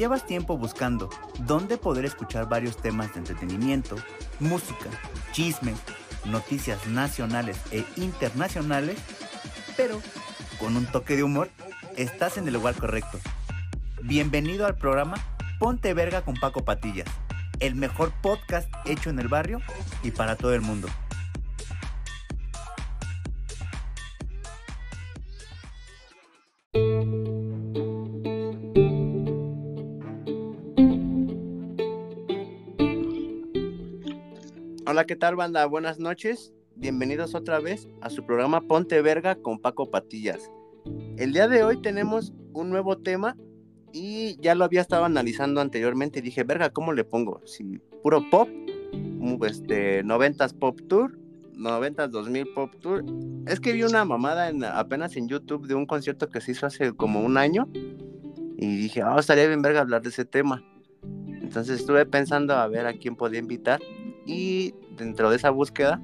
llevas tiempo buscando dónde poder escuchar varios temas de entretenimiento, música, chisme, noticias nacionales e internacionales, pero con un toque de humor, estás en el lugar correcto. Bienvenido al programa Ponte Verga con Paco Patillas, el mejor podcast hecho en el barrio y para todo el mundo. Hola, ¿qué tal banda? Buenas noches. Bienvenidos otra vez a su programa Ponte Verga con Paco Patillas. El día de hoy tenemos un nuevo tema y ya lo había estado analizando anteriormente y dije, verga, ¿cómo le pongo? Si puro pop, este, 90s Pop Tour, 90s 2000 Pop Tour. Es que vi una mamada en, apenas en YouTube de un concierto que se hizo hace como un año y dije, ah, estaría bien verga hablar de ese tema. Entonces estuve pensando a ver a quién podía invitar y dentro de esa búsqueda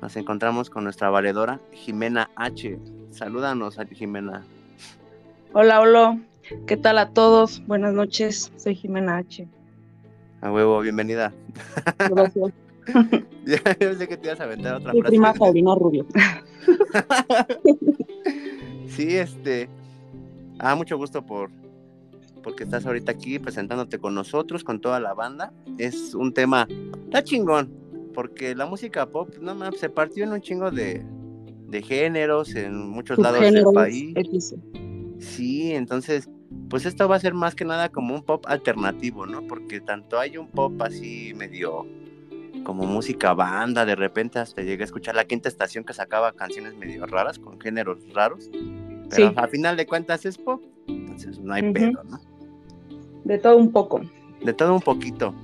nos encontramos con nuestra valedora Jimena H. Salúdanos, Jimena. Hola, hola. ¿Qué tal a todos? Buenas noches. Soy Jimena H. A huevo, bienvenida. Gracias. ya sé que te ibas a aventar otra Mi prima Paulina Rubio. sí, este. Ah, mucho gusto por porque estás ahorita aquí presentándote con nosotros, con toda la banda. Es un tema, está chingón, porque la música pop, no mames, se partió en un chingo de, de géneros en muchos lados del país. Sí, entonces, pues esto va a ser más que nada como un pop alternativo, ¿no? Porque tanto hay un pop así medio como música banda, de repente hasta llegué a escuchar la quinta estación que sacaba canciones medio raras, con géneros raros. Pero al final de cuentas es pop, entonces no hay pedo, ¿no? De todo un poco. De todo un poquito.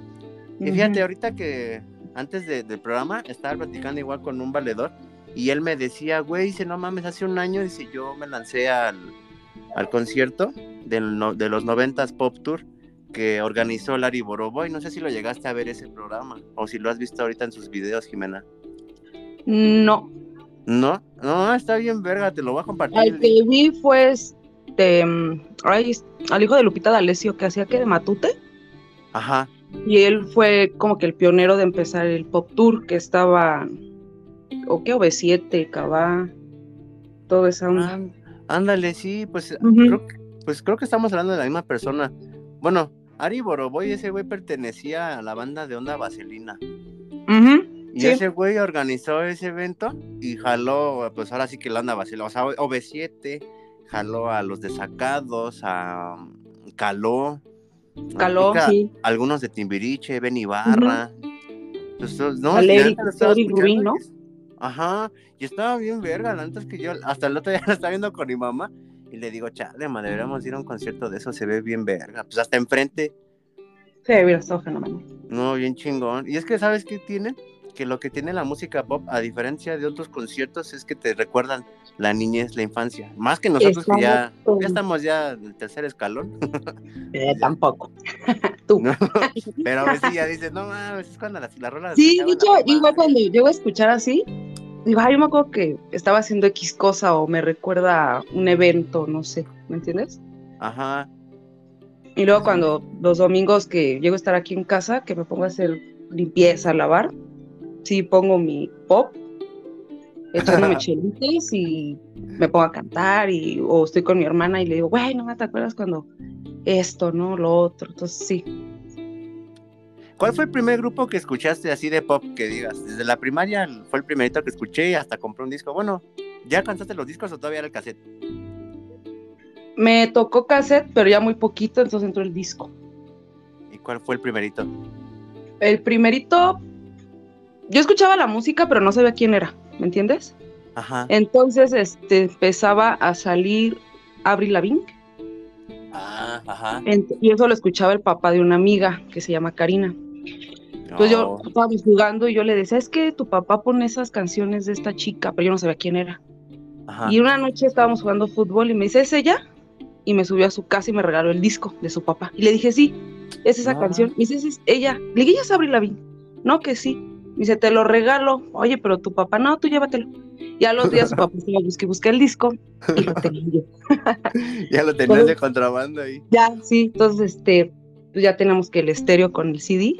Y fíjate, ahorita que antes del programa estaba platicando igual con un valedor y él me decía, güey, dice, no mames, hace un año, dice, yo me lancé al, al concierto del de los noventas Pop Tour que organizó Larry Boroboy. No sé si lo llegaste a ver ese programa o si lo has visto ahorita en sus videos, Jimena. No. ¿No? No, está bien verga, te lo voy a compartir. El que vi fue este, al hijo de Lupita D'Alessio que hacía que de Matute. Ajá. Y él fue como que el pionero de empezar el Pop Tour que estaba, o qué, OV7, Cabá, todo eso. ándale, sí, pues, creo que, pues creo que estamos hablando de la misma persona. Bueno, Ari Boroboy, ese güey pertenecía a la banda de Onda Vaselina. Y ese güey organizó ese evento y jaló, pues ahora sí que la Onda Vaselina, o sea, OV7, jaló a los desacados, a Caló. Caló, sí. Algunos de Timbiriche, Ben Ibarra. pues, no, Rubín, ¿no? Ajá, y estaba bien verga, antes que yo, hasta el otro día lo estaba viendo con mi mamá y le digo, chale, madre, deberíamos ir a un concierto de eso, se ve bien verga, pues hasta enfrente. Sí, mira, está fenomenal. No, bien chingón. Y es que, ¿sabes qué tiene? Que lo que tiene la música pop, a diferencia de otros conciertos, es que te recuerdan la niñez, la infancia. Más que nosotros que ya, ya estamos ya en el tercer escalón. Eh, tampoco. Tú. pero a veces ya dices, no mames, es cuando las, las rolas. Sí, de hecho, igual cuando llego a escuchar así, digo, ay, yo me acuerdo que estaba haciendo X cosa o me recuerda un evento, no sé, ¿me entiendes? Ajá. Y luego cuando los domingos que llego a estar aquí en casa, que me pongo a hacer limpieza, lavar, sí pongo mi pop, echándome chelites y me pongo a cantar y o estoy con mi hermana y le digo, güey, no me te acuerdas cuando esto, no, lo otro, entonces sí. ¿Cuál fue el primer grupo que escuchaste así de pop que digas? Desde la primaria fue el primerito que escuché y hasta compré un disco. Bueno, ¿ya cantaste los discos o todavía era el cassette? Me tocó cassette, pero ya muy poquito, entonces entró el disco. ¿Y cuál fue el primerito? El primerito, yo escuchaba la música, pero no sabía quién era, ¿me entiendes? Ajá. Entonces, este, empezaba a salir Avril Lavigne. Ah, ajá. y eso lo escuchaba el papá de una amiga que se llama Karina. Entonces yo estaba jugando y yo le decía, es que tu papá pone esas canciones de esta chica, pero yo no sabía quién era. Y una noche estábamos jugando fútbol y me dice, ¿es ella? Y me subió a su casa y me regaló el disco de su papá. Y le dije, sí, es esa ah. canción. Y dice, es ella. Le dije, ¿ya es Abril Lavín? No, que sí. Dice, te lo regalo. Oye, pero tu papá, no, tú llévatelo. Y a los días su papá se lo busqué, busqué el disco y lo tenía yo. ya lo tenías de contrabando ahí. Ya, sí. Entonces, este, pues ya teníamos que el estéreo con el CD.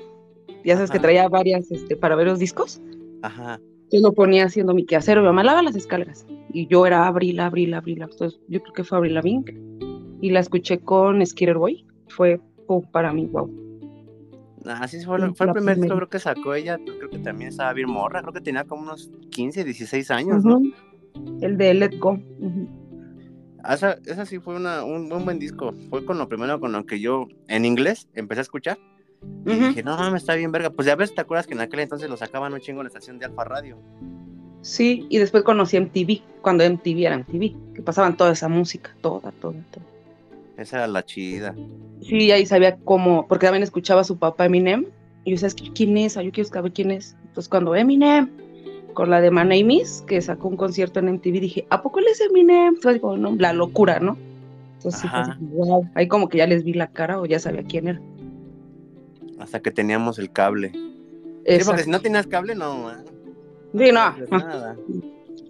Ya sabes que traía varias este, para ver los discos. Ajá. Yo lo ponía haciendo mi quehacer, mi mamá lava las escaleras. Y yo era Abril, Abril, Abril. Entonces yo creo que fue Abril Lavigne. Y la escuché con Skitter Boy. Fue para mí, wow. Ah, sí, fue, fue el primer disco creo que sacó ella, creo que también estaba bien morra, creo que tenía como unos 15, 16 años, ¿no? El de Let Go. Ah, esa, sí fue una, un, buen disco, fue con lo primero con lo que yo en inglés empecé a escuchar. Y dije, no, me está bien verga. Pues ya ves, ¿te acuerdas que en aquel entonces lo sacaban un chingo en la estación de Alfa Radio? Sí, y después conocí MTV, cuando MTV era MTV, que pasaban toda esa música, toda, toda, toda. Esa era la chida. Sí, ahí sabía cómo, porque también escuchaba a su papá Eminem, y yo decía, ¿quién es? Yo quiero saber quién es. Entonces cuando Eminem, con la de Miss, que sacó un concierto en MTV, dije, ¿a poco él es Eminem? Entonces digo, no, la locura, ¿no? Entonces pues, wow, ahí como que ya les vi la cara o ya sabía quién era. Hasta que teníamos el cable. Sí, porque si no tenías cable, no. Sí, no. No,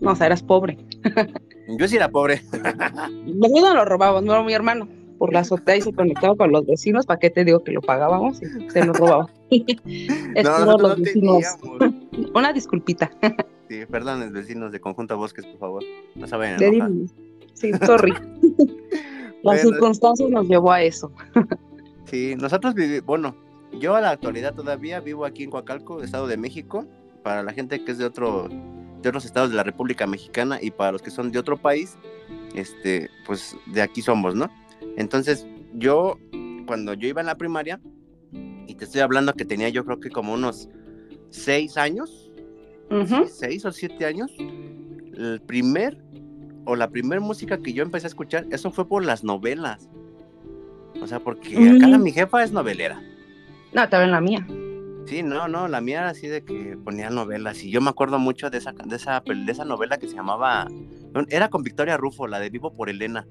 no o sea, eras pobre. Yo sí era pobre. Nosotros no lo robábamos, no mi hermano. Por la azotea y se conectaba con los vecinos. ¿Para qué te digo que lo pagábamos? Y se nos robaba. no, los vecinos. Una disculpita. sí, perdón, vecinos de Conjunto Bosques, por favor. No saben. Sí, sorry. Las circunstancias nos llevó a eso. sí, nosotros vivimos, bueno, yo a la actualidad todavía vivo aquí en Coacalco, Estado de México. Para la gente que es de otro de otros estados de la República Mexicana y para los que son de otro país, este, pues de aquí somos, ¿no? Entonces, yo, cuando yo iba en la primaria, y te estoy hablando que tenía yo creo que como unos seis años, seis o siete años, el primer, o la primera música que yo empecé a escuchar, eso fue por las novelas. O sea, porque acá mi jefa es novelera. No, también la mía. Sí, no, no, la mía era así de que ponía novelas y yo me acuerdo mucho de esa, de esa, de esa novela que se llamaba, era con Victoria Rufo, la de Vivo por Elena.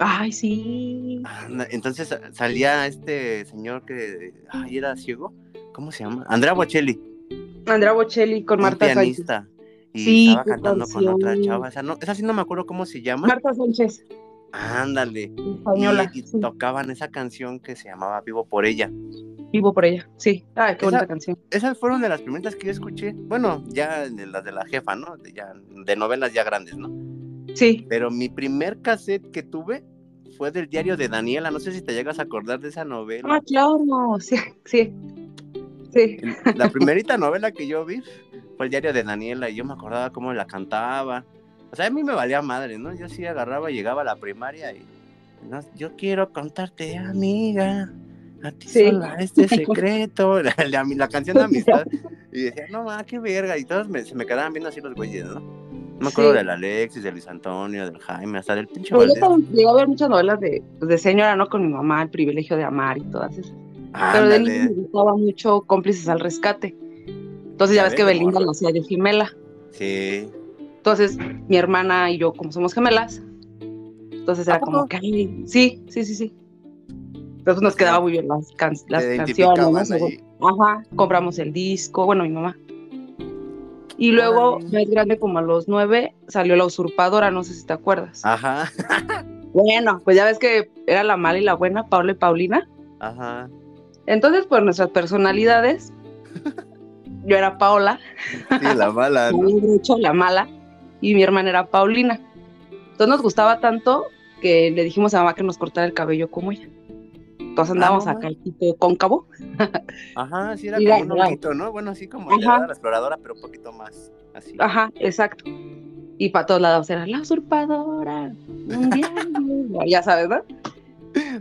Ay, sí. Entonces salía este señor que ay, era ciego, ¿cómo se llama? Andrea Bocelli. Andrea Bocelli con Marta pianista. Y estaba cantando con otra chava. Esa, no, esa sí no me acuerdo cómo se llama. Marta Sánchez. Ándale. Española. Y, tocaban esa canción que se llamaba Vivo por ella. Vivo por ella, sí. Ay, qué bonita canción. Esas fueron de las primeras que yo escuché. Bueno, ya de las de la jefa, ¿no? De, ya, de novelas ya grandes, ¿no? Sí. Pero mi primer cassette que tuve fue del diario de Daniela. No sé si te llegas a acordar de esa novela. Ah, claro, sí, sí. Sí. La primerita novela que yo vi fue el diario de Daniela y yo me acordaba cómo la cantaba. O sea, a mí me valía madre, ¿no? Yo sí agarraba, llegaba a la primaria y. yo quiero contarte, amiga, a ti sola este secreto, la, la, canción de amistad. Y decía, no, ma, qué verga. Y todos se me quedaban viendo así los güeyes, ¿no? No me acuerdo del Alexis, del Luis Antonio, del Jaime, hasta del pinche Yo también llegué a ver muchas novelas de, pues, de señora, ¿no? Con mi mamá, El privilegio de amar y todas esas. Pero de niño me gustaba mucho Cómplices al Rescate. Entonces ya ves que Belinda lo hacía de gemela. Sí. Entonces, mi hermana y yo, como somos gemelas, entonces era como que, sí, sí, sí, sí. Entonces nos quedaba muy bien las, las canciones. Ajá, compramos el disco, bueno, mi mamá. Y luego, más grande, como a los nueve, salió La Usurpadora, no sé si te acuerdas. Ajá. bueno, pues ya ves que era la mala y la buena, Paula y Paulina. Ajá. Entonces, por nuestras personalidades, yo era Paola. Sí, la mala. ¿no? la mala. Y mi hermana era Paulina. Entonces nos gustaba tanto que le dijimos a mamá que nos cortara el cabello como ella. Entonces andábamos ah. acá el tipo cóncavo. Ajá, sí era como un honguito, ¿no? Bueno, así como la exploradora, pero un poquito más así. Ajá, exacto. Y para todos lados era la usurpadora ya sabes, ¿no?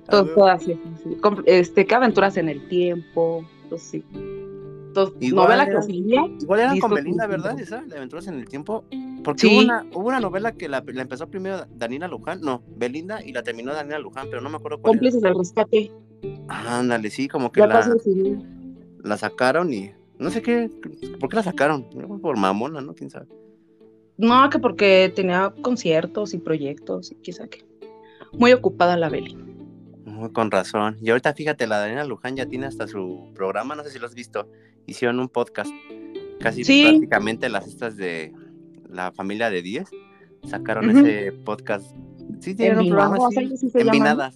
Todo, todo así, así, Este, qué aventuras en el tiempo, pues sí. Entonces, novela que Igual era con Belinda, ¿verdad? Esa, de aventuras en el tiempo. Porque hubo, una, hubo una novela que la, la, empezó primero Daniela Luján, no, Belinda, y la terminó Daniela Luján, pero no me acuerdo cuál. Cómplices del rescate. Ándale, sí, como que la, la sacaron y no sé qué, ¿por qué la sacaron? Por mamona, ¿no? ¿Quién sabe? No, que porque tenía conciertos y proyectos y quizá que muy ocupada la Beli. con razón. Y ahorita fíjate, la Daniela Luján ya tiene hasta su programa, no sé si lo has visto. Hicieron un podcast. Casi prácticamente las estas de la familia de 10 sacaron ese podcast. Sí, tienen un programa así.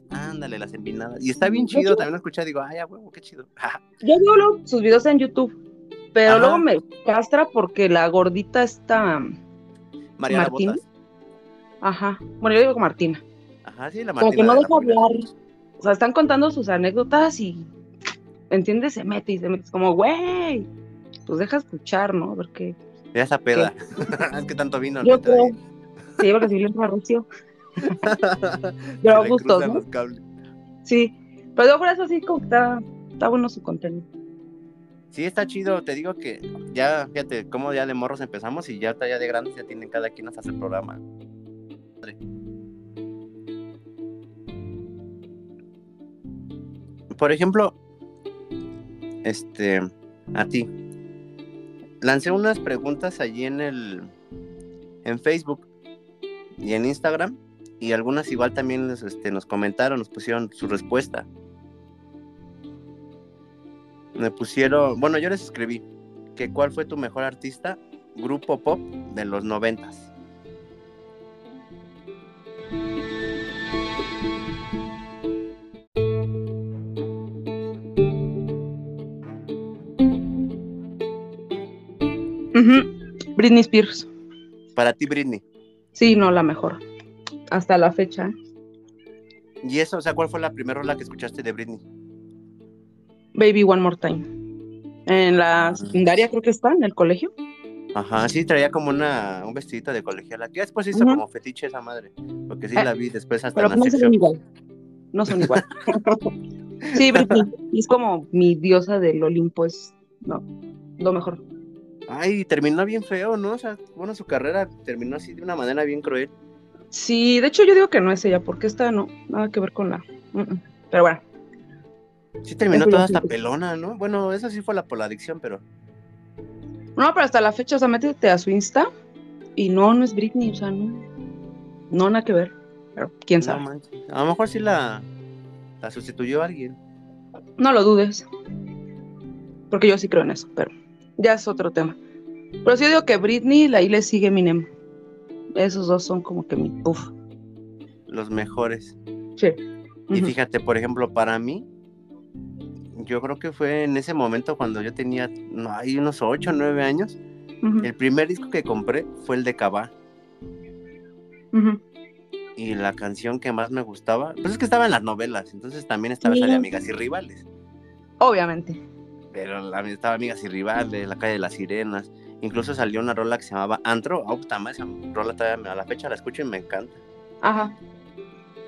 Ah, ándale, las empinadas. Y está bien chido, también lo escuché, digo, ay, a huevo, qué chido. Yo veo sus videos en YouTube, pero luego me castra porque la gordita está... Mariana Martina. Ajá, bueno, yo digo Martina. Ajá, sí, la Martina. Porque no deja hablar. O sea, están contando sus anécdotas y, ¿entiendes? Se mete y se mete. Es como, güey, pues deja escuchar, ¿no? Porque... Ya esa peda. es que tanto vino. Yo creo. Sí, porque si bien. Pero justo, ¿no? Sí, pero por eso sí como que está, está bueno su contenido. Sí, está chido, te digo que ya, fíjate, como ya de morros empezamos y ya, ya de grandes ya tienen cada quien hasta el programa. Por ejemplo, este, a ti, lancé unas preguntas allí en el, en Facebook y en Instagram y algunas igual también este, nos comentaron, nos pusieron su respuesta. Me pusieron, bueno, yo les escribí que cuál fue tu mejor artista, grupo pop de los noventas. Britney Spears. Para ti, Britney. Sí, no, la mejor. Hasta la fecha. ¿Y eso, o sea, cuál fue la primera rola que escuchaste de Britney? Baby One More Time. En la ah, secundaria creo que está, en el colegio. Ajá, sí, traía como una, un vestidito de colegiala. Ya después hizo como fetiche esa madre. Porque sí la vi después hasta Pero en la no son igual. No son igual. sí, Britney. Es como mi diosa del Olimpo, es no, lo mejor. Ay, terminó bien feo, ¿no? O sea, bueno, su carrera terminó así de una manera bien cruel. Sí, de hecho yo digo que no es ella, porque esta no, nada que ver con la... Pero bueno. Sí terminó toda esta pelona, ¿no? Bueno, esa sí fue la por la adicción, pero... No, pero hasta la fecha, o sea, métete a su Insta y no, no es Britney, o sea, no, no nada que ver, pero quién sabe. a lo mejor sí la, la sustituyó alguien. No lo dudes, porque yo sí creo en eso, pero ya es otro tema. Pero sí digo que Britney, ahí le sigue Eminem. Esos dos son como que mi puff. Los mejores. Sí. Y fíjate, por ejemplo, para mí, yo creo que fue en ese momento cuando yo tenía, no, hay unos 8 o 9 años, el primer disco que compré fue el de Cabá. Y la canción que más me gustaba, pues es que estaba en las novelas, entonces también estaba esa de Amigas y Rivales. Obviamente pero la, estaba Amigas y Rivales, La Calle de las Sirenas. Incluso salió una rola que se llamaba Antro. Oh, esa rola todavía a la fecha la escucho y me encanta. Ajá.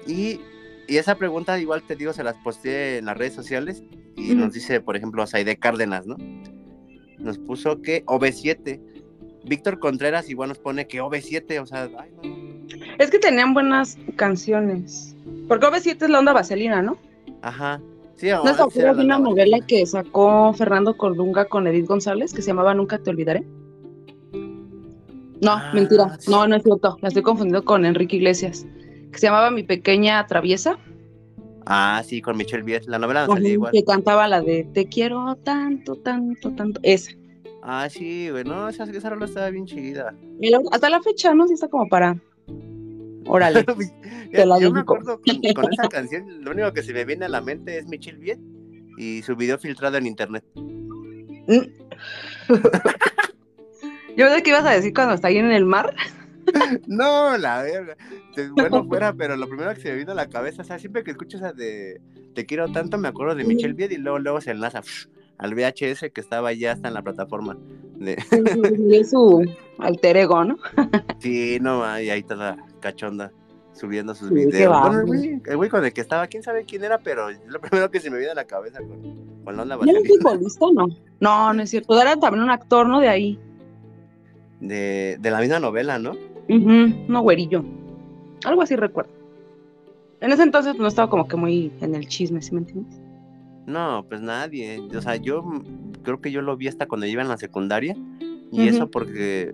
Y, y esa pregunta, igual te digo, se las posteé en las redes sociales. Y nos dice, por ejemplo, Saide Cárdenas, ¿no? Nos puso que OV7. Víctor Contreras igual nos pone que OV7, o sea, ay, no. Es que tenían buenas canciones. Porque OV7 es la onda vaselina, ¿no? Ajá. ¿No se acuerdas de una novela que sacó Fernando Cordunga con Edith González que se llamaba Nunca te olvidaré? No, ah, mentira. No, no es cierto. La estoy confundiendo con Enrique Iglesias. Que se llamaba Mi Pequeña Traviesa. Ah, sí, con Michelle Viet. La novela no salía igual. Que cantaba la de Te quiero tanto, tanto, tanto. Esa. Ah, sí, güey. No, esa, esa rola estaba bien chida. hasta la fecha, ¿no? Sí está como para Órale. yo me acuerdo con, esa canción, lo único que se me viene a la mente es Michelle Viet y su video filtrado en internet. Yo sé que ibas a decir cuando está ahí en el mar. no, la verga. Bueno, fuera, pero lo primero que se me vino a la cabeza, o sea, siempre que escucho esa de Te quiero tanto, me acuerdo de Michelle Viet y luego, luego se enlaza al VHS que estaba ya hasta en la plataforma. De... su alter ego, ¿no? sí, no, y ahí está cachonda subiendo sus videos. Bueno, el güey, con el que estaba, quién sabe quién era, pero lo primero que se me viene a la cabeza con, con la onda ¿No futbolista no? No, no es cierto. Era también un actor, ¿no? De ahí. De, de la misma novela, ¿no? no, güerillo. Algo así recuerdo. En ese entonces no estaba como que muy en el chisme, ¿sí me entiendes? No, pues nadie. O sea, yo creo que yo lo vi hasta cuando iba en la secundaria. Y eso porque,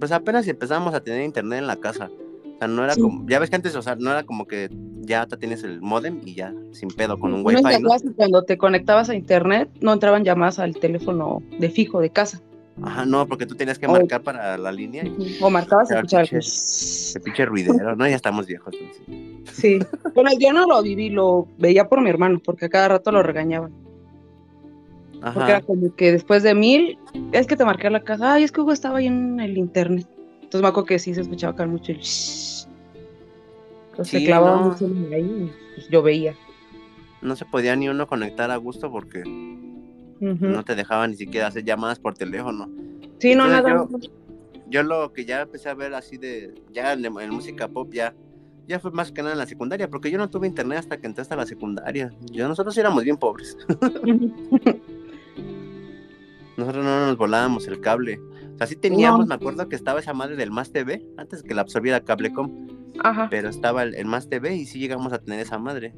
pues apenas empezamos a tener internet en la casa. O sea, no era como, ya ves que antes, o sea, no era como que ya te tienes el modem y ya sin pedo con un wifi. ¿no? Cuando te conectabas a internet no entraban llamadas al teléfono de fijo de casa. Ajá, no, porque tú tenías que marcar para la línea. o marcabas y escuchar. Ese pinche ruidero, ¿no? Ya estamos viejos. Sí. Bueno, yo no lo viví, lo veía por mi hermano, porque a cada rato lo regañaban. Ajá. Porque era como que después de mil, es que te marqué la casa, ay, es que Hugo estaba ahí en el internet. Entonces me acuerdo que sí se escuchaba acá mucho el Entonces se clavaba mucho ahí pues yo veía. No se podía ni uno conectar a gusto porque no te dejaban ni siquiera hacer llamadas por teléfono. Sí, no, nada. Yo, lo que ya empecé a ver así de, ya en, música pop, ya, ya fue más que nada en la secundaria, porque yo no tuve internet hasta que entré hasta la secundaria. Yo, nosotros éramos bien pobres. nosotros no nos volábamos el cable. O sea, sí teníamos, me acuerdo que estaba esa madre del Más TV, antes que la absorbiera Cablecom. Ajá. Pero estaba el, Más TV y sí llegamos a tener esa madre.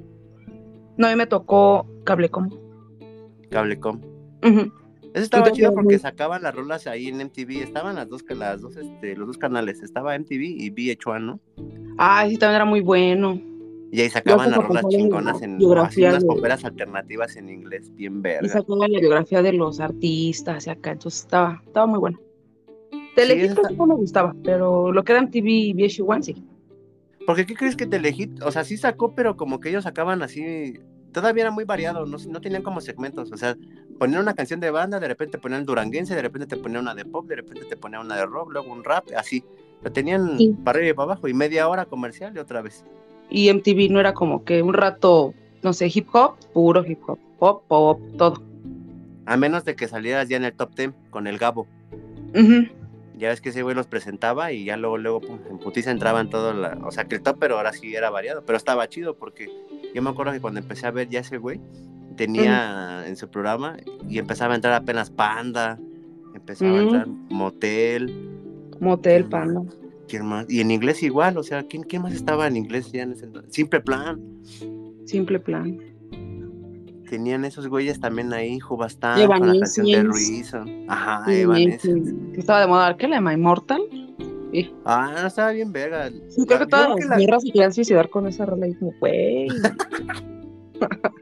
No, a mí me tocó Cablecom. Cablecom. Eso estaba chido porque sacaban las rolas ahí en MTV, estaban las dos, las dos, este, los dos canales, estaba MTV y VH1, ¿no? Ah, sí, también era muy bueno. Y ahí sacaban las rolas chingonas en unas poperas alternativas en inglés, bien verga. Y sacaban la biografía de los artistas y acá, entonces estaba, estaba muy bueno. Telehit sí, no me gustaba, pero lo que era MTV y VH1 sí. Porque ¿qué crees que Telehit, o sea, sí sacó, pero como que ellos sacaban así todavía era muy variado, no, no tenían como segmentos, o sea, ponían una canción de banda, de repente ponían duranguense, de repente te ponían una de pop, de repente te ponían una de rock, luego un rap, así. Lo tenían para arriba y para abajo y media hora comercial y otra vez. Y MTV no era como que un rato, no sé, hip hop, puro hip hop, pop, pop, todo. A menos de que salieras ya en el top 10 con el Gabo. Ya ves que ese güey los presentaba y ya luego, luego, pum, en putiza entraban todo la... O sea, que el top, pero ahora sí era variado, pero estaba chido porque yo me acuerdo que cuando empecé a ver ya ese güey, tenía en su programa y empezaba a entrar apenas Panda, empezaba a entrar Motel. Motel, Panda. ¿Quién más? Y en inglés igual, o sea, ¿quién, quién más estaba en inglés ya en ese entonces? Simple Plan. Simple Plan. Tenían esos güeyes también ahí, Jubastán, con la canción de Ruiz. Ajá, Evanescence. Que estaba de moda, ¿qué? La My Mortal. Ah, no estaba bien verga. Sí, creo que todas las guerras se querían suicidar con esa rola y como, güey.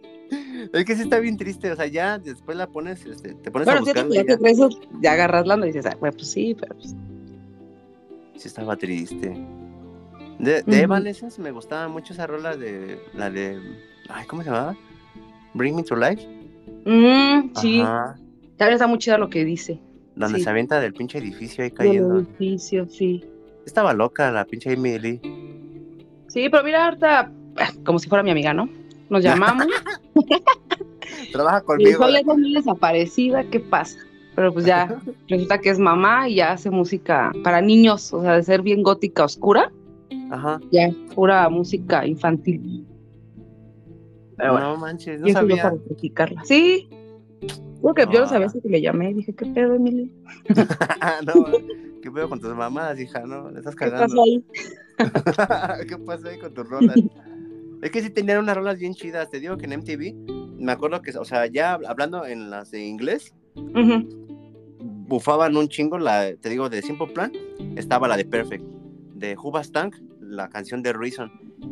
es que sí está bien triste, o sea, ya después la pones, este, te pones a buscar. Ya, ya, eso, ya agarras la y dices, ah, bueno, pues sí, pero pues... Sí estaba triste. De, de Evanescence me gustaba mucho esa rola de, la de, ay, ¿cómo se llamaba? Bring Me to Life. Mm, sí. También está muy chida lo que dice. Donde se avienta del pinche edificio ahí cayendo. El edificio, sí. Estaba loca la pinche Emily. Sí, pero mira, ahorita, como si fuera mi amiga, ¿no? Nos llamamos. Trabaja conmigo. Y soy muy desaparecida, ¿qué pasa? Pero pues ya resulta que es mamá y ya hace música para niños, o sea, de ser bien gótica oscura. Ajá. Ya, pura música infantil. Pero bueno, no manches, no sabía. Para Sí, porque yo no sabía si que le llamé y dije, ¿qué pedo, Emily? no, ¿qué pedo con tus mamás, hija? No, le estás cagando. ¿Qué pasa ahí? ¿Qué pasa ahí con tus rolas? Es que sí tenían unas rolas bien chidas. Te digo que en MTV, me acuerdo que, o sea, ya hablando en las de inglés, bufaban un chingo, la, te digo, de Simple Plan, estaba la de Perfect, de Tank la canción de Reason.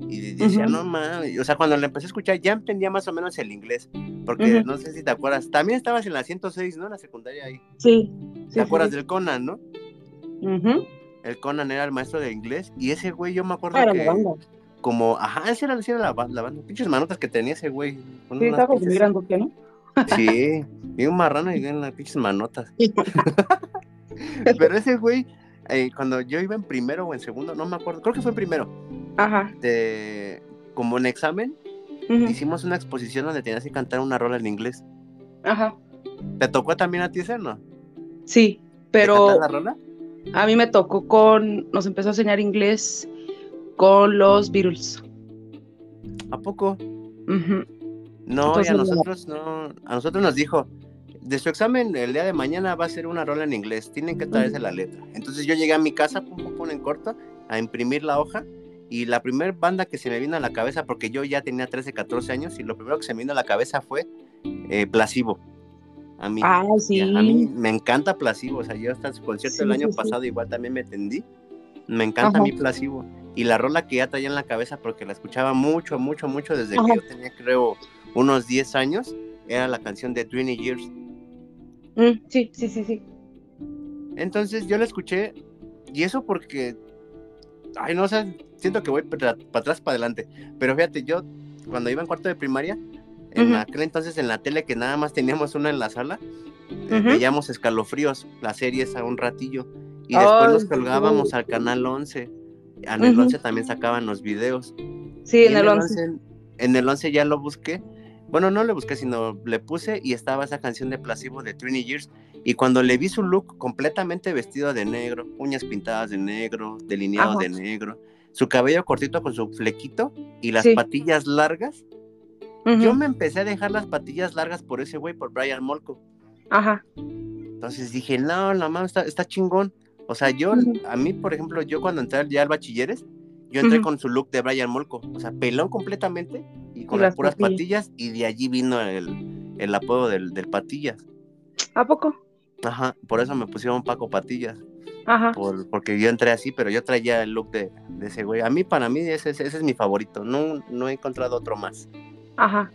Y decía, no mames, o sea, cuando la empecé a escuchar ya entendía más o menos el inglés, porque no sé si te acuerdas, también estabas en la 106, ¿no? En la secundaria ahí. Sí. ¿Te acuerdas del Conan, no? El Conan era el maestro de inglés y ese güey yo me acuerdo que... Como, ajá, ese era, era la, la, banda, pinches manotas que tenía ese güey. Sí, estaba como grandote, ¿no? Sí, y un marrano y en las pinches manotas. Pero ese güey, eh, cuando yo iba en primero o en segundo, no me acuerdo, creo que fue en primero. Ajá. De, como en examen, hicimos una exposición donde tenías que cantar una rola en inglés. Ajá. ¿Te tocó también a ti ese, no? Sí, pero. la rola? A mí me tocó con. Nos empezó a enseñar inglés con los Beatles. ¿A poco? No, y a nosotros no. A nosotros nos dijo, de su examen el día de mañana va a ser una rola en inglés, tienen que traerse la letra. Entonces yo llegué a mi casa, pum, pum, pum, en corto, a imprimir la hoja y la primera banda que se me vino a la cabeza, porque yo ya tenía 13, 14 años, y lo primero que se me vino a la cabeza fue eh, Plasivo. A mí, ah, sí. a mí me encanta Plasivo, o sea, yo hasta su concierto el año pasado igual también me tendí. Me encanta a mí Plasivo. Y la rola que ya traía en la cabeza, porque la escuchaba mucho, mucho, mucho desde que yo tenía, creo, unos 10 años, era la canción de 20 Years. Mm, sí, sí, sí, sí. Entonces yo la escuché, y eso porque ay, no sé, siento que voy para, atrás, para adelante. Pero fíjate, yo cuando iba en cuarto de primaria, en aquel entonces en la tele que nada más teníamos una en la sala, eh, veíamos escalofríos, las series a un ratillo. Y después nos colgábamos al canal 11. En el 11 también sacaban los videos. Sí, en, el 11. En el 11 ya lo busqué. Bueno, no le busqué, sino le puse y estaba esa canción de Placebo de Trini Years. Y cuando le vi su look completamente vestido de negro, uñas pintadas de negro, delineado de negro, su cabello cortito con su flequito y las patillas largas, yo me empecé a dejar las patillas largas por ese güey, por Brian Molko. Ajá. Entonces dije, no, la mamá está, está chingón. O sea, yo, a mí, por ejemplo, yo cuando entré ya al bachilleres, yo entré con su look de Brian Molko, o sea, pelón completamente y con las, puras patillas. y de allí vino el, el apodo del, del, Patillas. ¿A poco? Ajá, por eso me pusieron Paco Patillas. Ajá. porque yo entré así, pero yo traía el look de, de ese güey. A mí, para mí, ese, ese, es mi favorito. No, no he encontrado otro más. Ajá.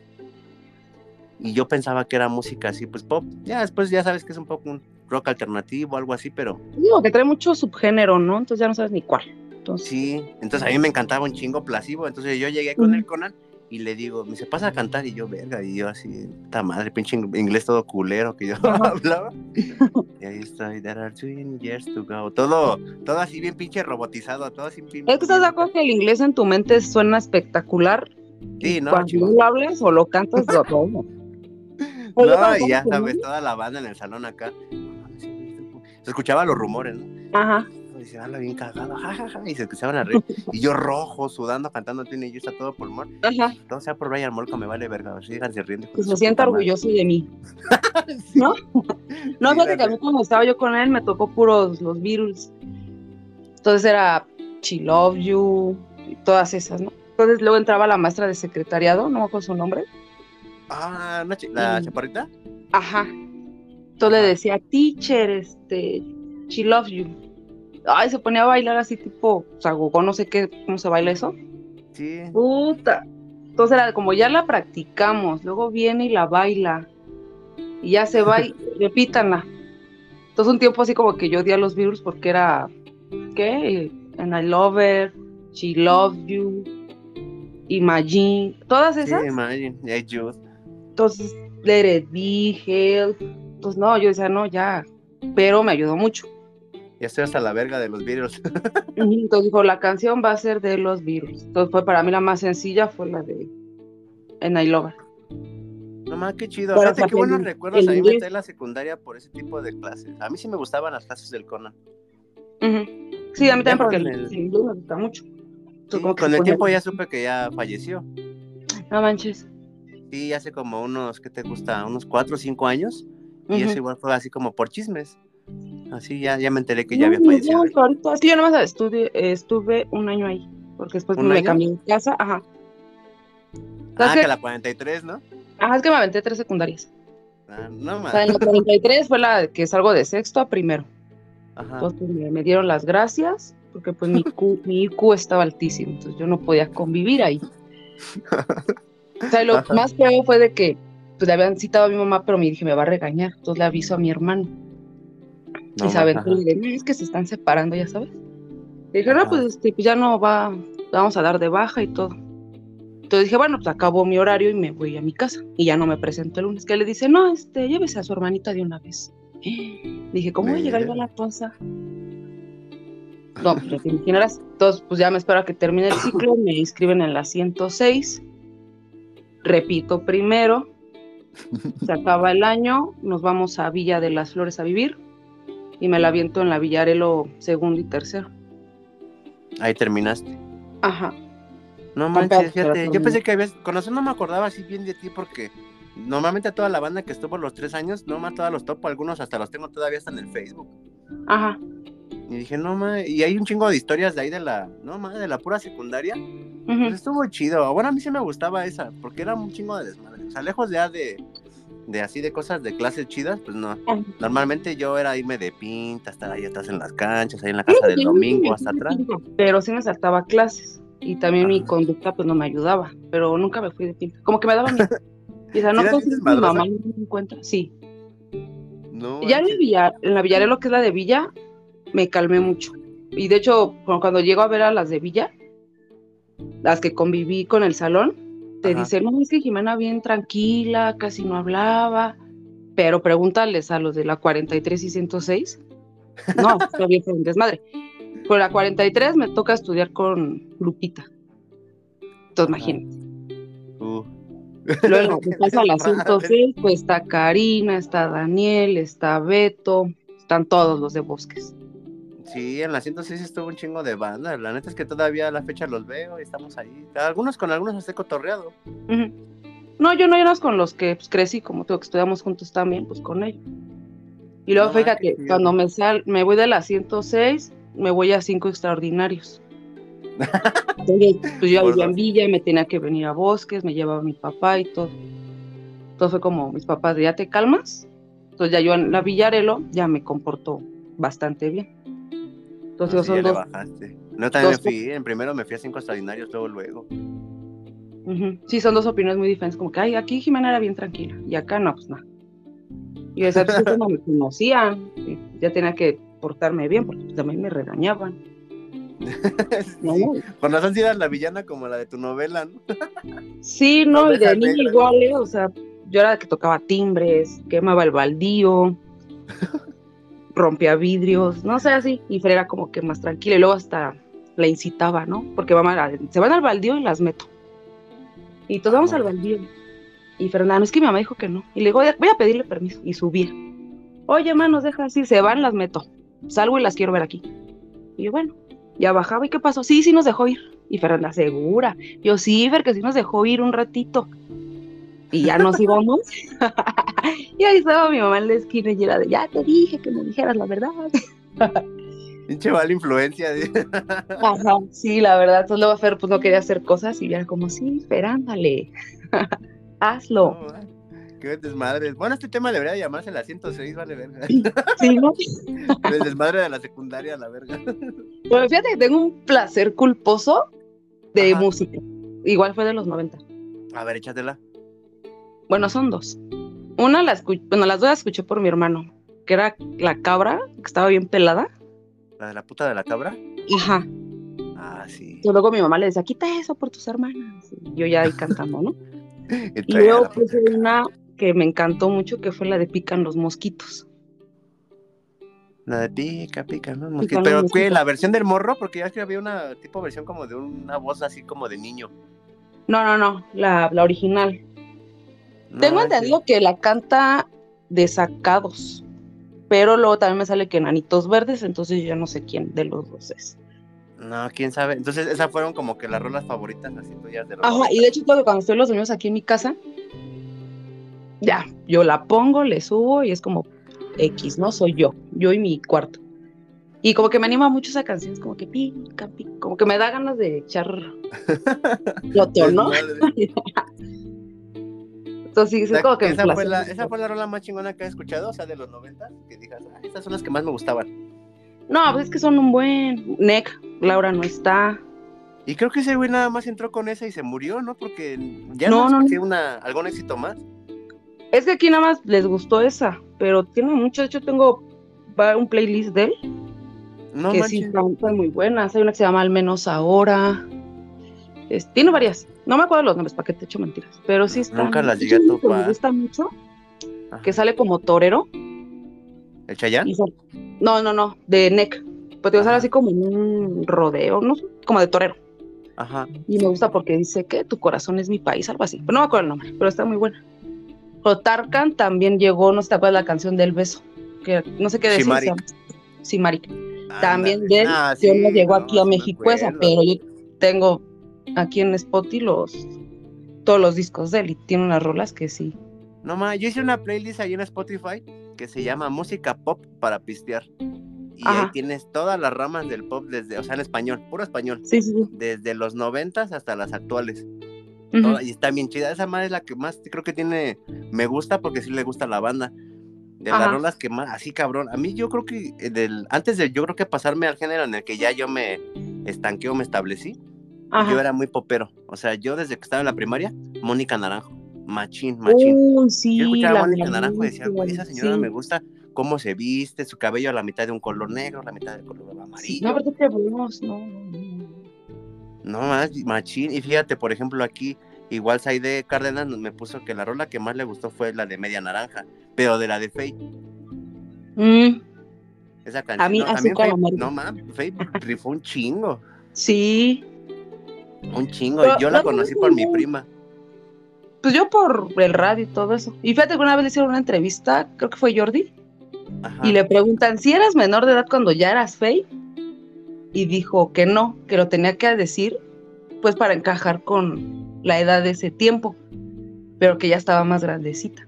Y yo pensaba que era música así, pues pop. Ya después ya sabes que es un poco un rock alternativo, algo así, pero. Digo, que trae mucho subgénero, ¿no? Entonces ya no sabes ni cuál. Entonces... Sí, entonces a mí me encantaba un chingo plasivo. Entonces yo llegué con el Conan y le digo, me se pasa a cantar y yo, verga, y yo así, esta madre, pinche inglés todo culero que yo hablaba. y ahí estoy, there are two years to go. Todo, todo así bien pinche robotizado, todo así Es que estás de acuerdo que el inglés en tu mente suena espectacular. Sí, ¿no? Cuando lo hablas o lo cantas, lo todo. No, y ya sabes, toda la banda en el salón acá. Se escuchaban los rumores, ¿no? Ajá y se habla bien cagado, jajaja, y se empezaban a reír. y yo rojo, sudando, cantando Tiene yo a todo pulmón. Ajá. Todo sea por Brian Molko, me vale verga, síganse riendo. Pues me siento orgulloso de mí. ¿No? no, fíjate que a mí cuando estaba yo con él me tocó puros los virus. Entonces era She Love You, y todas esas, ¿no? Entonces luego entraba la maestra de secretariado, no me acuerdo su nombre. Ah, ¿la chaparrita? Ajá. Entonces le decía, teacher, este, she loves you ay, se ponía a bailar así tipo, o sea, no sé qué, cómo se baila eso. Sí. Puta. Entonces era como ya la practicamos, luego viene y la baila. Y ya se va y repítanla. Entonces un tiempo así como que yo di a los virus porque era, ¿qué? And I love her, she loves you, Imagine, todas esas. Sí, Imagine, yeah, Entonces, Let it be, help. Entonces no, yo decía, no, ya, pero me ayudó mucho ya estoy hasta la verga de los virus. Entonces dijo, la canción va a ser de los virus. Entonces fue para mí la más sencilla, fue la de En I Love No más, qué chido. Fíjate qué buenos recuerdos. A mí me en la secundaria por ese tipo de clases. A mí sí me gustaban las clases del Conan. Sí, a mí también porque el, inglés me gusta mucho. con el tiempo ya supe que ya falleció. No manches. Sí, hace como unos, ¿qué te gusta? Unos cuatro o cinco años. Y eso igual fue así como por chismes. Así ya, ya me enteré que ya había fallecido. No, ahorita, yo nomás estuve, estuve un año ahí, porque después me cambié de casa, ajá. Ah, que la 43, ¿no? Ajá, es que me aventé tres secundarias. Ah, no más. O sea, en la 43 fue la que salgo de sexto a primero. Ajá. Entonces me, dieron las gracias, porque pues mi, mi IQ estaba altísimo, entonces yo no podía convivir ahí. o sea, lo más feo fue de que pues le habían citado a mi mamá, pero me dije, me va a regañar, entonces le aviso a mi hermano. No, y saben, es que se están separando, ya sabes. Y dije, no, pues, este, pues ya no va, vamos a dar de baja y todo. Entonces dije, bueno, pues acabo mi horario y me voy a mi casa. Y ya no me presento el lunes. Que le dice, no, este, llévese a su hermanita de una vez. Dije, ¿cómo voy a llegar a la casa? No, pues ya te imaginarás. Entonces, pues ya me espero a que termine el ciclo. Me inscriben en la 106. Repito primero. Se acaba el año. Nos vamos a Villa de las Flores a vivir y me la aviento en la Villarelo segundo y tercero. Ahí terminaste. Ajá. No manches, fíjate, yo pensé que habías, con no me acordaba así bien de ti porque normalmente a toda la banda que estuvo los tres años, no más todos los topo, algunos hasta los tengo todavía hasta en el Facebook. Ajá. Y dije, no mames, y hay un chingo de historias de ahí de la, no mames, de la pura secundaria. Pues estuvo chido. Bueno, a mí sí me gustaba esa, porque era un chingo de desmadre. O sea, lejos ya de, de así de cosas de clases chidas, pues no. Normalmente yo era irme de pinta, estar ahí atrás en las canchas, ahí en la casa del domingo, hasta atrás. Pero sí me saltaba clases y también mi conducta pues no me ayudaba, pero nunca me fui de pinta. Como que me daba miedo. Y o sea, no pues, mi mamá no me encuentra. Sí. No, ya en, Villar, en la Villarelo, que es la de Villa, me calmé mucho. Y de hecho, cuando llego a ver a las de Villa, las que conviví con el salón, te dicen, no, es que Jimena bien tranquila, casi no hablaba, pero pregúntales a los de la 43 y 106. No, todavía fue un desmadre. Por la 43 me toca estudiar con Lupita. Entonces, imagínate. Uh. Luego, después a la 106, pues está Karina, está Daniel, está Beto, están todos los de Bosques. Sí, en la 106 estuvo un chingo de banda. La neta es que todavía a la fecha los veo y estamos ahí. Algunos con algunos estoy cotorreado. No, yo no hay con los que pues, crecí, como tú, que estudiamos juntos también, pues con ellos. Y luego fíjate, cuando me sal, me voy de la 106, me voy a cinco extraordinarios. Entonces, pues yo vivía en Villa, me tenía que venir a bosques, me llevaba mi papá y todo. Entonces fue como mis papás, ya te calmas. Entonces ya yo en la Villarelo ya me comportó bastante bien. Entonces son dos. No, también me fui, en primero me fui a cinco extraordinarios, luego, luego. Sí, son dos opiniones muy diferentes, como que, ay, aquí Jimena era bien tranquila, y acá no, pues nada. Y esa pues, como me conocían, ya tenía que portarme bien, porque pues, también me regañaban. sí. Por razón si eras la villana como la de tu novela, ¿no? sí, no, y de niño igual, ¿eh? o sea, yo era la que tocaba timbres, quemaba el baldío, rompía vidrios, no sé, así, y Fer era como que más tranquila, y luego hasta la incitaba, ¿no? Porque vamos se van al baldío y las meto. Y todos vamos al baldío. Y Fernando, es que mi mamá dijo que no. Y le digo, voy a pedirle permiso. Y subí. Oye, manos, deja así, se van, las meto. Salgo y las quiero ver aquí. Y yo, bueno, ya bajaba. ¿Y qué pasó? Sí, sí nos dejó ir. Y Fernanda, segura. Yo, sí, Fer, que sí nos dejó ir un ratito. Y ya nos íbamos. y ahí estaba mi mamá en la esquina y era de, ya te dije que me dijeras la verdad. Pinche mala influencia. Ajá, sí, la verdad. Entonces luego Fer pues no quería hacer cosas y era como, sí, Fer, ándale. Hazlo. qué desmadre. Bueno, este tema debería llamarse la 106, vale verga. Sí, ¿no? El desmadre de la secundaria, la verga. Bueno, fíjate que tengo un placer culposo de música. Igual fue de los 90. A ver, échatela. Bueno, son dos. Una la escuché, bueno, las dos las escuché por mi hermano, que era la cabra, que estaba bien pelada. ¿La de la puta de la cabra? Ajá. Ah, sí. Y luego mi mamá le decía, quita eso por tus hermanas. Y yo ya ahí cantando, ¿no? y luego puse una que me encantó mucho, que fue la de Pican los mosquitos. La de pica, pica, ¿no? Pero, ¿qué? ¿La versión del morro? Porque ya que había una tipo versión como de una voz así como de niño. No, no, no, la, la original. Tengo entendido que la canta de sacados, pero luego también me sale que enanitos verdes, entonces yo no sé quién de los dos es. No, quién sabe. Entonces, esas fueron como que las rolas favoritas así tuyas de Ajá, y de hecho, cuando estoy los domingos aquí en mi casa, ya, yo la pongo, le subo y es como X, ¿no? Soy yo, yo y mi cuarto. Y como que me anima mucho esa canción, es como que pica, pica, como que me da ganas de echar loto, ¿no? Entonces, sí, es como que esa, fue la, esa fue la rola más chingona que he escuchado, o sea, de los 90, que digas, ah, estas son las que más me gustaban. No, pues es que son un buen. Nick, Laura no está. Y creo que ese güey nada más entró con esa y se murió, ¿no? Porque ya no, no, no. Una, algún éxito más. Es que aquí nada más les gustó esa, pero tiene mucho. De hecho, tengo un playlist de él. No, que sí están muy buenas. Hay una que se llama Al menos ahora. tiene varias. No me acuerdo los nombres, para que te echo mentiras. Pero sí está. Nunca las llegué a topar. Me gusta mucho. Que sale como torero. ¿El Chayán? No, no, no. De Neck. Pues te va a así como un rodeo, ¿no? Como de torero. Ajá. Y me gusta porque dice que tu corazón es mi país, algo así. Pero no me acuerdo el nombre, pero está muy buena. O Tarkan también llegó, no sé si te acuerdas la canción del beso. Que no sé qué decir. Sí, Maric. También de él, ah, yo no llegó aquí a México esa, pero yo tengo aquí en Spotify los todos los discos de él y tiene unas rolas que sí. No más, yo hice una playlist ahí en Spotify que se llama Música Pop para pistear. Y ahí tienes todas las ramas del pop desde, o sea, en español, puro español. Sí, sí, Desde los noventas hasta las actuales. y está bien chida. Esa madre es la que más creo que tiene, me gusta porque sí le gusta la banda. De las rolas que más, así cabrón. A mí yo creo que del, antes de yo creo que pasarme al género en el que ya yo me estanqué o me establecí, yo era muy popero. O sea, yo desde que estaba en la primaria, Mónica Naranjo. Machín, machín. Sí. Yo escuchaba a Mónica Naranjo y decía, esa señora me gusta cómo se viste, su cabello a la mitad de un color negro, a la mitad de color amarillo. no, pero te vemos, no, no. más, machín. Y fíjate, por ejemplo, aquí, igual Saide Cárdenas me puso que la rola que más le gustó fue la de Media Naranja, pero de la de Faye. Mm. Esa canción. A mí, no, también Faye, no mames, Faye rifó un chingo. Sí. Un chingo. yo la conocí por mi prima. Pues yo por el radio y todo eso. Y fíjate que una vez le hicieron una entrevista, creo que fue Jordi, y le preguntan si eras menor de edad cuando ya eras Faye. Y dijo que no, que lo tenía que decir, pues para encajar con la edad de ese tiempo, pero que ya estaba más grandecita.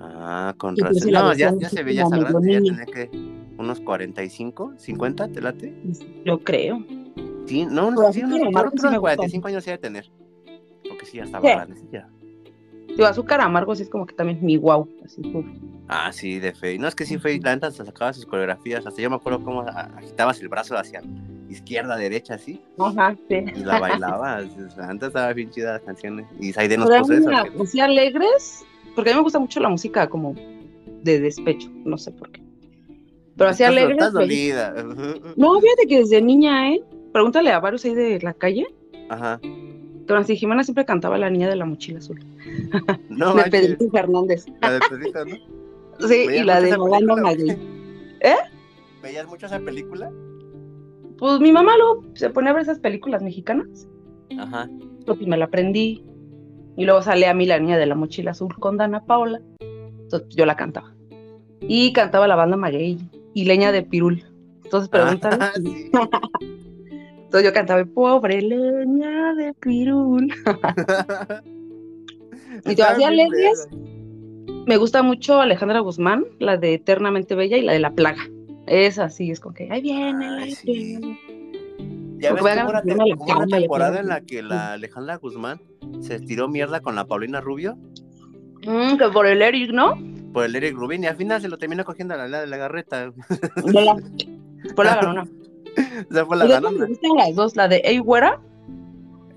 Ah, con pues razón. no, ya, se veía esa grande, ya tenía que unos 45, 50, ¿te late? Yo creo. Sí, no, no, sí, unos, que unos 45 años se debe tener. Porque sí, ya estaba grande, ya. Digo, azúcar amargo sí es como que también mi wow, así, Ah, sí, de Faye. No, es que sí, Faye, la neta se sacaba sus coreografías. Hasta yo me acuerdo cómo agitabas el brazo hacia izquierda, derecha, así. Ajá, sí. Y la bailabas. Antes estaba bien chida las canciones. Y Saide nos puso eso. Así alegres, porque a mí me gusta mucho la música como de despecho, no sé por qué. Pero así alegres. Estás dolida. No, fíjate que desde niña, ¿eh? Pregúntale a varios ahí de la calle. Ajá. Pero así Jimena siempre cantaba La Niña de la Mochila Azul. No, de Pedrito Fernández. La de Pedrito, ¿no? Sí, y la de Maganda Magui. ¿Eh? ¿Veías mucho esa película? Pues mi mamá luego se pone a ver esas películas mexicanas. Ajá. Pues me la aprendí. Y luego sale a mí la niña de la mochila azul con Dana Paola. Entonces yo la cantaba. Y cantaba la banda Maguey y Leña de Pirul. Entonces preguntan. Ah, Entonces yo cantaba, pobre leña de Pirul. y yo hacía leñas me gusta mucho Alejandra Guzmán, la de Eternamente Bella y la de La Plaga. Esa sí, es como que ahí viene la sí. Ya ves como una, temporada en la que la Alejandra Guzmán se estiró mierda con la Paulina Rubio. Mm, que por el Eric, ¿no? Por el Eric Rubin y al final se lo terminó cogiendo a la, de la garreta. Fue la ganona. Esa fue la ganona. Me gustan las dos, la de Ey Güera.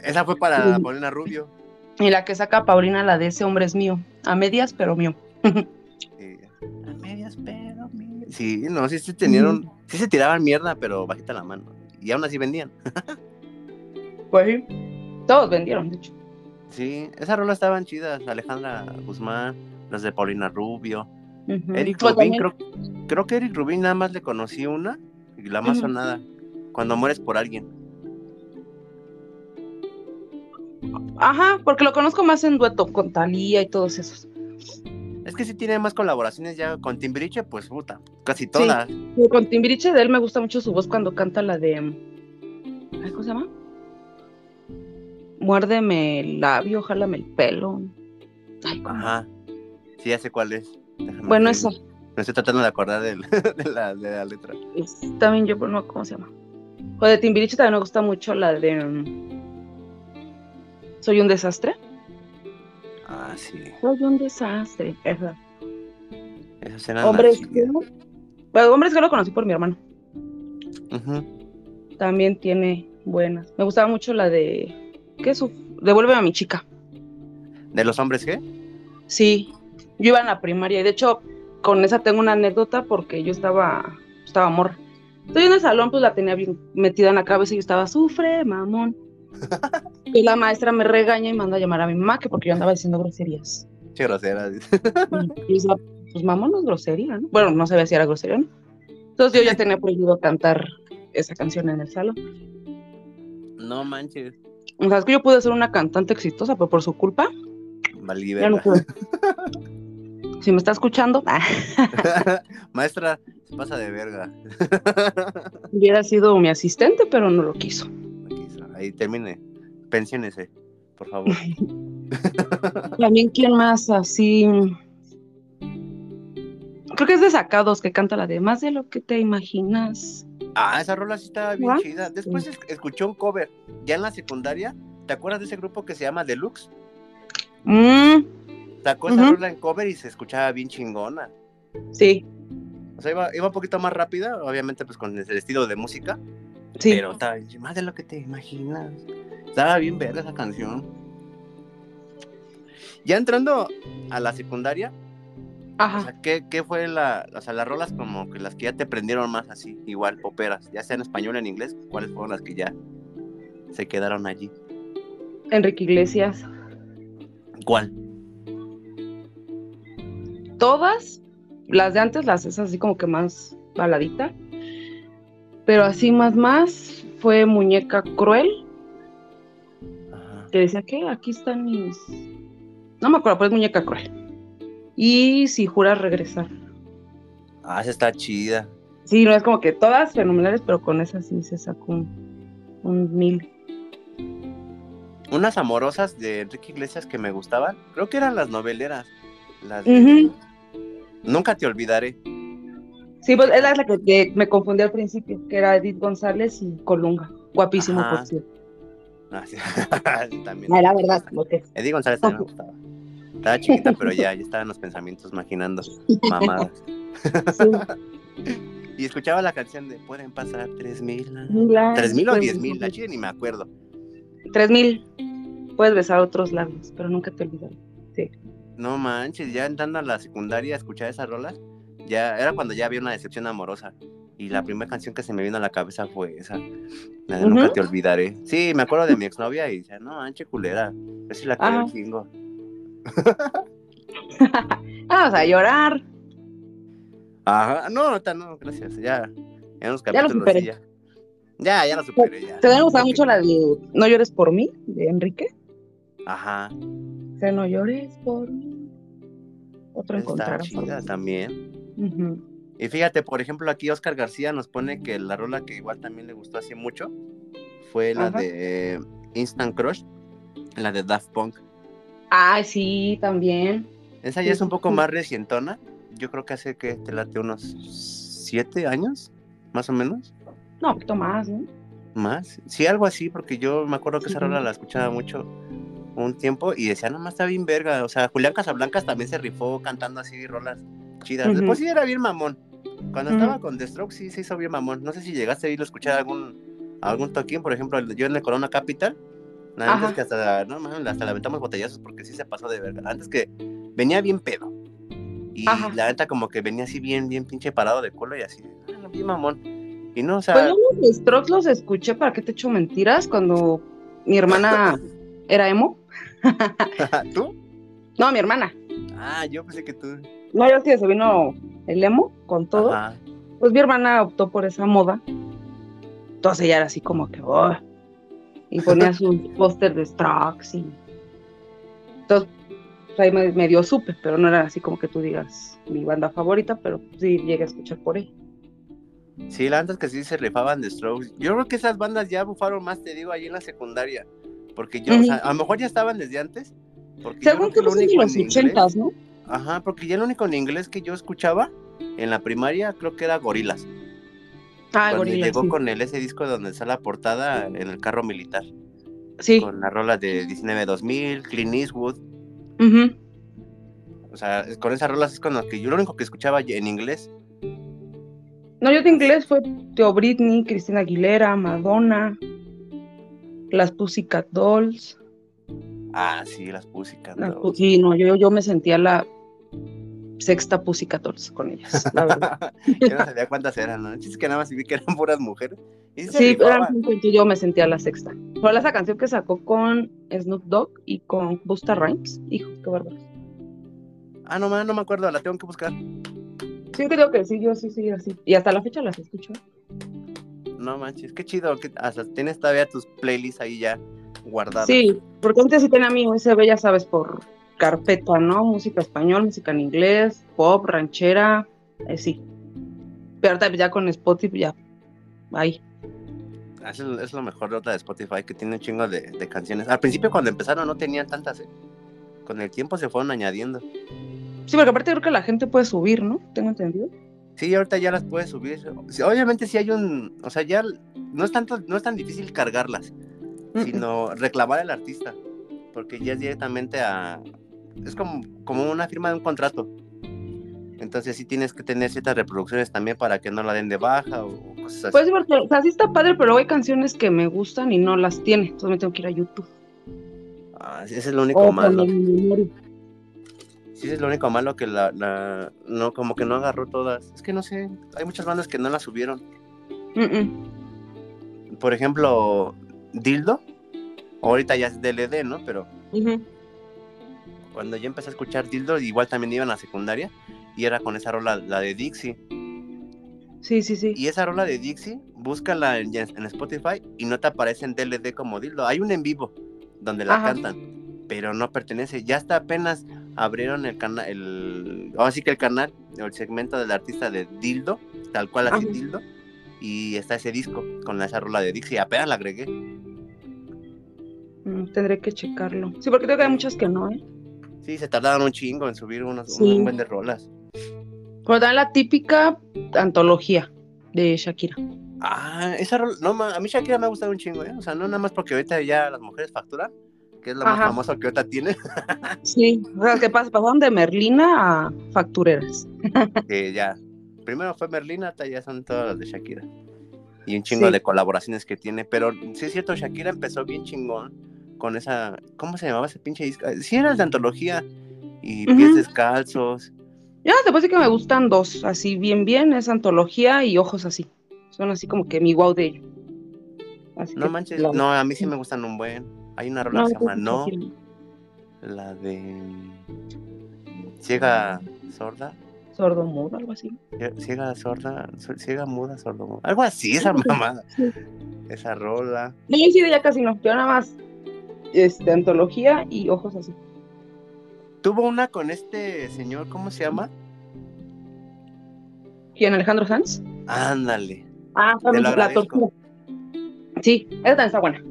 Esa fue para Paulina Rubio. Y la que saca Paulina, la de ese hombre es mío. A medias, pero mío. a medias, pero mío. Sí, no, sí se tenieron, sí se tiraban mierda, pero bajita la mano. Y aún así vendían. pues sí, todos vendieron, de hecho. Sí, esas rolas estaban chidas. Alejandra Guzmán, las de Paulina Rubio. Eric pues Rubin, creo, creo, que Eric Rubin nada más le conocí una, la más sonada, cuando mueres por alguien. Ajá, porque lo conozco más en dueto con Talía y todos esos. Es que si tiene más colaboraciones ya con Timbiriche, pues puta, casi todas. con Timbiriche de él me gusta mucho su voz cuando canta la de. ¿Cómo se llama? Muérdeme el labio, jálame el pelo. Ajá. Sí, ya sé cuál es. bueno, esa. Me estoy tratando de acordar de, la, letra. también yo, no, ¿cómo se llama? O de Timbiriche también me gusta mucho la de. ¿Soy un desastre? Ah, sí. Soy un desastre, esa. Eran Hombres que... Bueno, Hombres que lo conocí por mi hermano. También tiene buenas. Me gustaba mucho la de... ¿Qué es su... Devuélveme a mi chica. ¿De los hombres qué? Sí. Yo iba en la primaria y de hecho con esa tengo una anécdota porque yo estaba... Estaba morra. Estoy en el salón, pues la tenía bien metida en la cabeza y yo estaba, sufre, mamón. Y la maestra me regaña y manda a llamar a mi mamá que porque yo andaba diciendo groserías. Qué groseras. Y dice, pues mamá no es grosería, ¿no? Bueno, no sabía si era grosería, ¿no? Entonces yo ya tenía prohibido cantar esa canción en el salón. No manches. O sea, es que yo pude ser una cantante exitosa, pero por su culpa. Valí Si me está escuchando. Maestra, se pasa de verga. Hubiera sido mi asistente, pero no lo quiso ahí termine. Pensiónese, por favor. También, ¿quién más así? Creo que es de Sacados que canta la de Más de lo que te imaginas. Ah, esa rola sí estaba bien chida. Después escuché un cover, ya en la secundaria. ¿Te acuerdas de ese grupo que se llama Deluxe? Mm. Sacó esa rola en cover y se escuchaba bien chingona. Sí. O sea, iba, iba un poquito más rápida, obviamente, pues con el estilo de música. Sí. Pero estaba más de lo que te imaginas. Estaba bien ver esa canción. Ya entrando a la secundaria, Ajá. ¿qué, fue la, o sea, las rolas como que las que ya te prendieron más así, igual, poperas, ya sea en español o en inglés, ¿cuáles fueron las que ya se quedaron allí? Enrique Iglesias. ¿Cuál? Todas, las de antes, las es así como que más baladita. Pero así más más fue Muñeca Cruel. Que decía que aquí están mis. No me acuerdo, pues Muñeca Cruel. Y si juras regresar. Ah, esa está chida. Sí, no es como que todas fenomenales, pero con esa sí se sacó un, mil. Unas amorosas de Enrique Iglesias que me gustaban, creo que eran las noveleras. Nunca te olvidaré. Sí, pues es la que, me confundí al principio, que era Edith González y Colunga. Guapísimo, por cierto. Ah, sí. también. Ah, la verdad, Edith González también me gustaba. Estaba chiquita, pero ya, ya estaban los pensamientos maquinando mamadas. y escuchaba la canción de Pueden pasar tres mil. ¿Tres mil o diez mil? La chile ni me acuerdo. Tres mil. Puedes besar otros labios, pero nunca te olvidaré. Sí. No manches, ya entrando a la secundaria a escuchar esas rolas, ya era cuando ya había una decepción amorosa. Y la primera canción que se me vino a la cabeza fue esa. La de Nunca te olvidaré. Sí, me acuerdo de mi exnovia y decía, no, manche culera. Yo sí la quiero un chingo. Vamos a llorar. Ajá, no, no, no, gracias. Ya, ya nos Ya lo superé. Ya. ya, ya lo superé. Ya. ¿Te gustado mucho la de No llores por mí, de Enrique? Ajá. Que no llores por mí. Otro encontrar. también. Y fíjate, por ejemplo, aquí Oscar García nos pone que la rola que igual también le gustó hace mucho fue la de Instant Crush, la de Daft Punk. Ah, sí, también. Esa ya es un poco más recientona. Yo creo que hace que te late unos siete años, más o menos. No, un poquito más, ¿no? Más. Sí, algo así, porque yo me acuerdo que esa rola la escuchaba mucho un tiempo y decía, no más está bien verga. O sea, Julián Casablancas también se rifó cantando así rolas chidas. Después sí era bien mamón. Cuando estaba con The Strokes sí se hizo bien mamón. No sé si llegaste a irlo a escuchar algún, algún toquín, por ejemplo, yo en el Corona Capital. Antes que hasta, no, hasta le aventamos botellazos porque sí se pasó de verga. Antes que venía bien pedo. Y la neta como que venía así bien, bien pinche parado de culo y así, ah, bien mamón. Y no, o sea... Pues los Strokes los escuché, ¿para qué te echo mentiras? Cuando mi hermana era emo. ¿Tú? No, mi hermana. Ah, yo pensé que tú. No, yo sí, se vino el emo con todo. Pues mi hermana optó por esa moda. Entonces ella era así como que, oh, y ponía su póster de Strokes y. Entonces, pues, ahí medio supe, pero no era así como que tú digas mi banda favorita, pero sí llegué a escuchar por ahí. Sí, la antes que sí se rifaban de Strokes. Yo creo que esas bandas ya bufaron más, te digo, ahí en la secundaria. Porque yo, o sea, a lo mejor ya estaban desde antes. Porque Según que, lo único en los ochentas, ¿no? Ajá, porque ya lo único en inglés que yo escuchaba en la primaria creo que era Gorilas. Ah, Cuando llegó con el ese disco donde está la portada en el carro militar. Sí. Con las rolas de 19-2000, Clint Eastwood. O sea, con esas rolas es con las que yo lo único que escuchaba en inglés. No, yo de inglés fue Teo Britney, Cristina Aguilera, Madonna, las Pussycat Dolls. Ah, sí, las Pussycat Dolls. Sí, no, yo, yo me sentía la sexta Pussycat Dolls con ellas, la verdad. yo no sabía cuántas eran, ¿no? Es que nada más vi que eran puras mujeres. sí, eran cinco y yo me sentía la sexta. Fue esa canción que sacó con Snoop Dogg y con Busta Rhymes. Hijo, qué bárbaro. Ah, no, no me acuerdo, la tengo que buscar. Sí, creo que sí, yo sí, sí, así. Y hasta la fecha las escucho. No manches, qué chido. Que hasta tienes todavía tus playlists ahí ya guardadas. Sí, porque antes sí tenía mi USB, ya sabes, por carpeta, ¿no? Música español, música en inglés, pop, ranchera, eh, sí. Pero ya con Spotify ya, ahí. Es, es lo mejor de otra de Spotify, que tiene un chingo de, canciones. Al principio cuando empezaron no tenían tantas, ¿eh? Con el tiempo se fueron añadiendo. Sí, porque aparte creo que la gente puede subir, ¿no? Tengo entendido. Sí, ahorita ya las puedes subir. Obviamente sí hay un, o sea, ya no es tanto, no es tan difícil cargarlas, sino reclamar al artista, porque ya es directamente a, es como, como una firma de un contrato. Entonces sí tienes que tener ciertas reproducciones también para que no la den de baja o cosas así. Pues porque, o sí está padre, pero hay canciones que me gustan y no las tiene, entonces me tengo que ir a YouTube. Ah, ese es lo único malo. Sí, es lo único malo que la, no, como que no agarró todas. Es que no sé, hay muchas bandas que no las subieron. Por ejemplo, Dildo, ahorita ya es DLD, ¿no? Pero cuando yo empecé a escuchar Dildo, igual también iba en la secundaria y era con esa rola, la de Dixie. Sí, sí, sí. Y esa rola de Dixie, búscala en, en Spotify y no te aparece en DLD como Dildo. Hay un en vivo donde la cantan, pero no pertenece. Ya hasta apenas abrieron el canal, el, ahora sí que el canal, el segmento del artista de Dildo, tal cual así Dildo, y está ese disco con esa rola de Dixie. Apenas la agregué. Mm, tendré que checarlo. Sí, porque creo que hay muchas que no, ¿eh? Sí, se tardaron un chingo en subir unos, un buen de rolas. Pero también la típica antología de Shakira. Ah, esa rola, no, a mí Shakira me ha gustado un chingo, ¿eh? O sea, no nada más porque ahorita ya las mujeres facturan, que es la más famosa que ahorita tiene. sí, o sea, ¿qué pasa? Pasaron de Merlina a factureras. que ya, primero fue Merlina, hasta ya son todas las de Shakira. Y un chingo de colaboraciones que tiene, pero sí es cierto, Shakira empezó bien chingón con esa, ¿cómo se llamaba ese pinche disco? Sí, era de antología y pies descalzos. Ya, después de que me gustan dos, así bien, bien, es antología y ojos así. Son así como que mi wow de ello. no manches, no, a mí sí me gustan un buen. Hay una rola que se llama No, la de Ciega Sorda. Sordo mudo, algo así. Ciega sorda, ciega muda, sordo mudo. Algo así, esa mamada. Esa rola. Sí, ya casi no, pero nada más este, antología y ojos así. Tuvo una con este señor, ¿cómo se llama? ¿Quién, Alejandro Sanz? Ándale. Ah, la tortura. Sí, esa también está buena.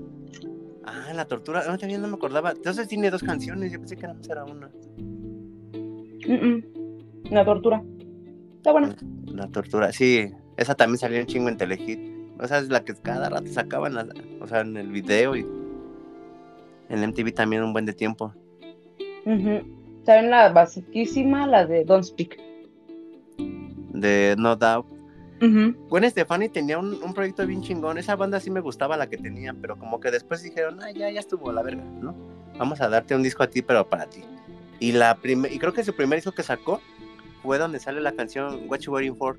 Ah, la tortura, no, también no me acordaba. Entonces tiene dos canciones, yo pensé que era, era una. La tortura. Está buena. La, tortura, sí. Esa también salió un chingo en Telehit. O sea, es la que cada rato sacaban, o sea, en el video y en MTV también un buen de tiempo. ¿Saben la basiquísima, la de Don't Speak? De No Doubt. Gwen Stefani tenía un, proyecto bien chingón. Esa banda sí me gustaba la que tenían, pero como que después dijeron, ah, ya, ya estuvo la verga, ¿no? Vamos a darte un disco a ti, pero para ti. Y la y creo que su primer disco que sacó fue donde sale la canción What You Waiting For.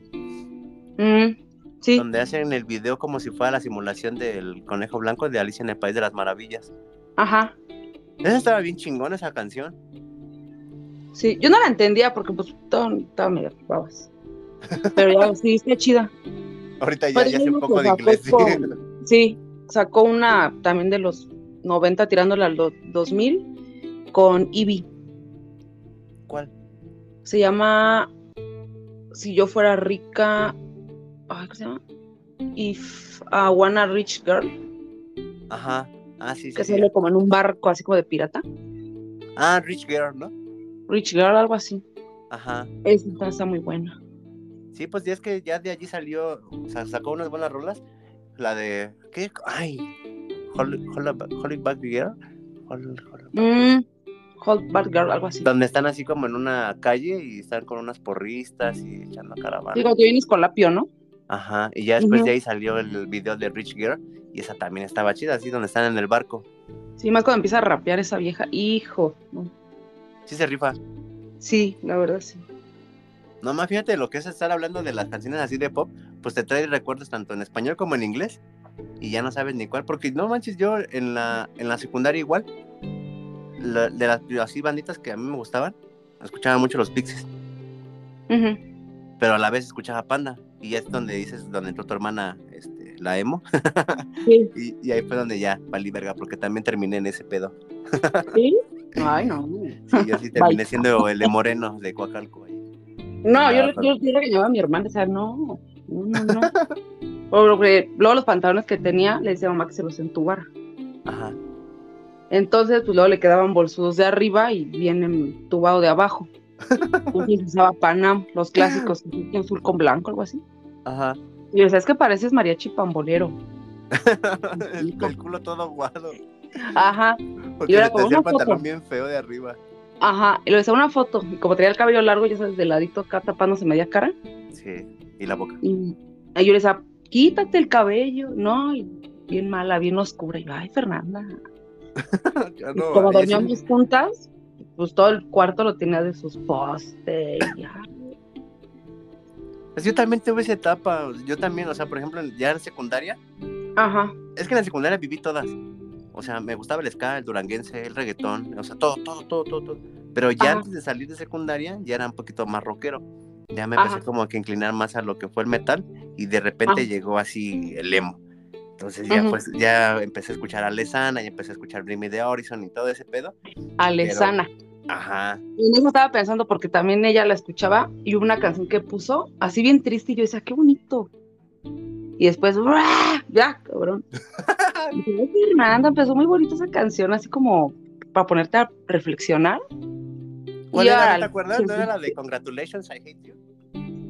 Mm, sí. Donde hacen el video como si fuera la simulación del conejo blanco de Alicia en el País de las Maravillas. Ajá. Esa estaba bien chingón esa canción. Sí, yo no la entendía porque pues todo, estaba medio babas. Pero ya sí, está chida. Ahorita ya, ya hace un poco de inglés. sí, sacó una también de los 90 tirándola al 2000 con Ivy. ¿Cuál? Se llama Si yo fuera rica. ¿Cómo se llama? If I Wanna Rich Girl. Ajá. Ah, sí, Que sale como en un barco así como de pirata. Ah, Rich Girl, ¿no? Rich Girl, algo así. Ajá. Esa está muy buena. Sí, pues ya es que ya de allí salió, o sea, sacó unas buenas rolas. La de, ¿qué? Ay, Hold, Back Girl. Hold, hold, Back Girl, algo así. Donde están así como en una calle y están con unas porristas y echando caravana. Digo, que vienes con Lapio, ¿no? Ajá, y ya después de ahí salió el video de Rich Girl y esa también estaba chida, así donde están en el barco. Sí, más cuando empieza a rapear esa vieja, hijo. Sí se rifa. Sí, la verdad sí. No más fíjate lo que es estar hablando de las canciones así de pop, pues te trae recuerdos tanto en español como en inglés y ya no sabes ni cuál, porque no manches, yo en la, en la secundaria igual, de las así banditas que a mí me gustaban, escuchaba mucho los Pixies. Pero a la vez escuchaba Panda y es donde dices, donde entró tu hermana, este, la emo. y, ahí fue donde ya valí verga, porque también terminé en ese pedo. ¿Sí? Ay, no. Sí, yo sí terminé siendo el de Moreno de Coacalco. No, yo, yo, yo le a mi hermana, o sea, no, no, no. Porque luego los pantalones que tenía, le decía a mamá que se los entubara. Azul Entonces, pues luego le quedaban bolsudos de arriba y bien entubado de abajo. Entonces usaba Panam, los clásicos, azul con blanco, algo así. Ajá. Y o sea, es que pareces mariachi pambolero. el, el, culo todo guado. Ajá. Porque y era como el pantalón bien feo de arriba. Ajá, y lo decía una foto, y como tenía el cabello largo, ya sabes, de ladito acá tapándose media cara. Sí, y la boca. Y, yo le decía, quítate el cabello, no, y bien mala, bien oscura. Y yo, ay, Fernanda. como dormíamos juntas, pues todo el cuarto lo tenía de sus postes. Pues yo también tuve esa etapa, yo también, o sea, por ejemplo, ya en secundaria. Ajá. Es que en la secundaria viví todas. O sea, me gustaba el ska, el duranguense, el reggaetón, o sea, todo, todo, todo, todo, Pero ya antes de salir de secundaria, ya era un poquito más rockero. Ya me empecé como que inclinar más a lo que fue el metal y de repente llegó así el emo. Entonces ya pues ya empecé a escuchar a Alesana y empecé a escuchar Bring Me the Horizon y todo ese pedo. Alesana. Ajá. Y en estaba pensando porque también ella la escuchaba y hubo una canción que puso así bien triste y yo decía, qué bonito. Y después, ya, cabrón. y Fernanda, empezó muy bonita esa canción, así como para ponerte a reflexionar. ¿Cuál era, ¿Te acuerdas? ¿No era la de Congratulations, I Hate You?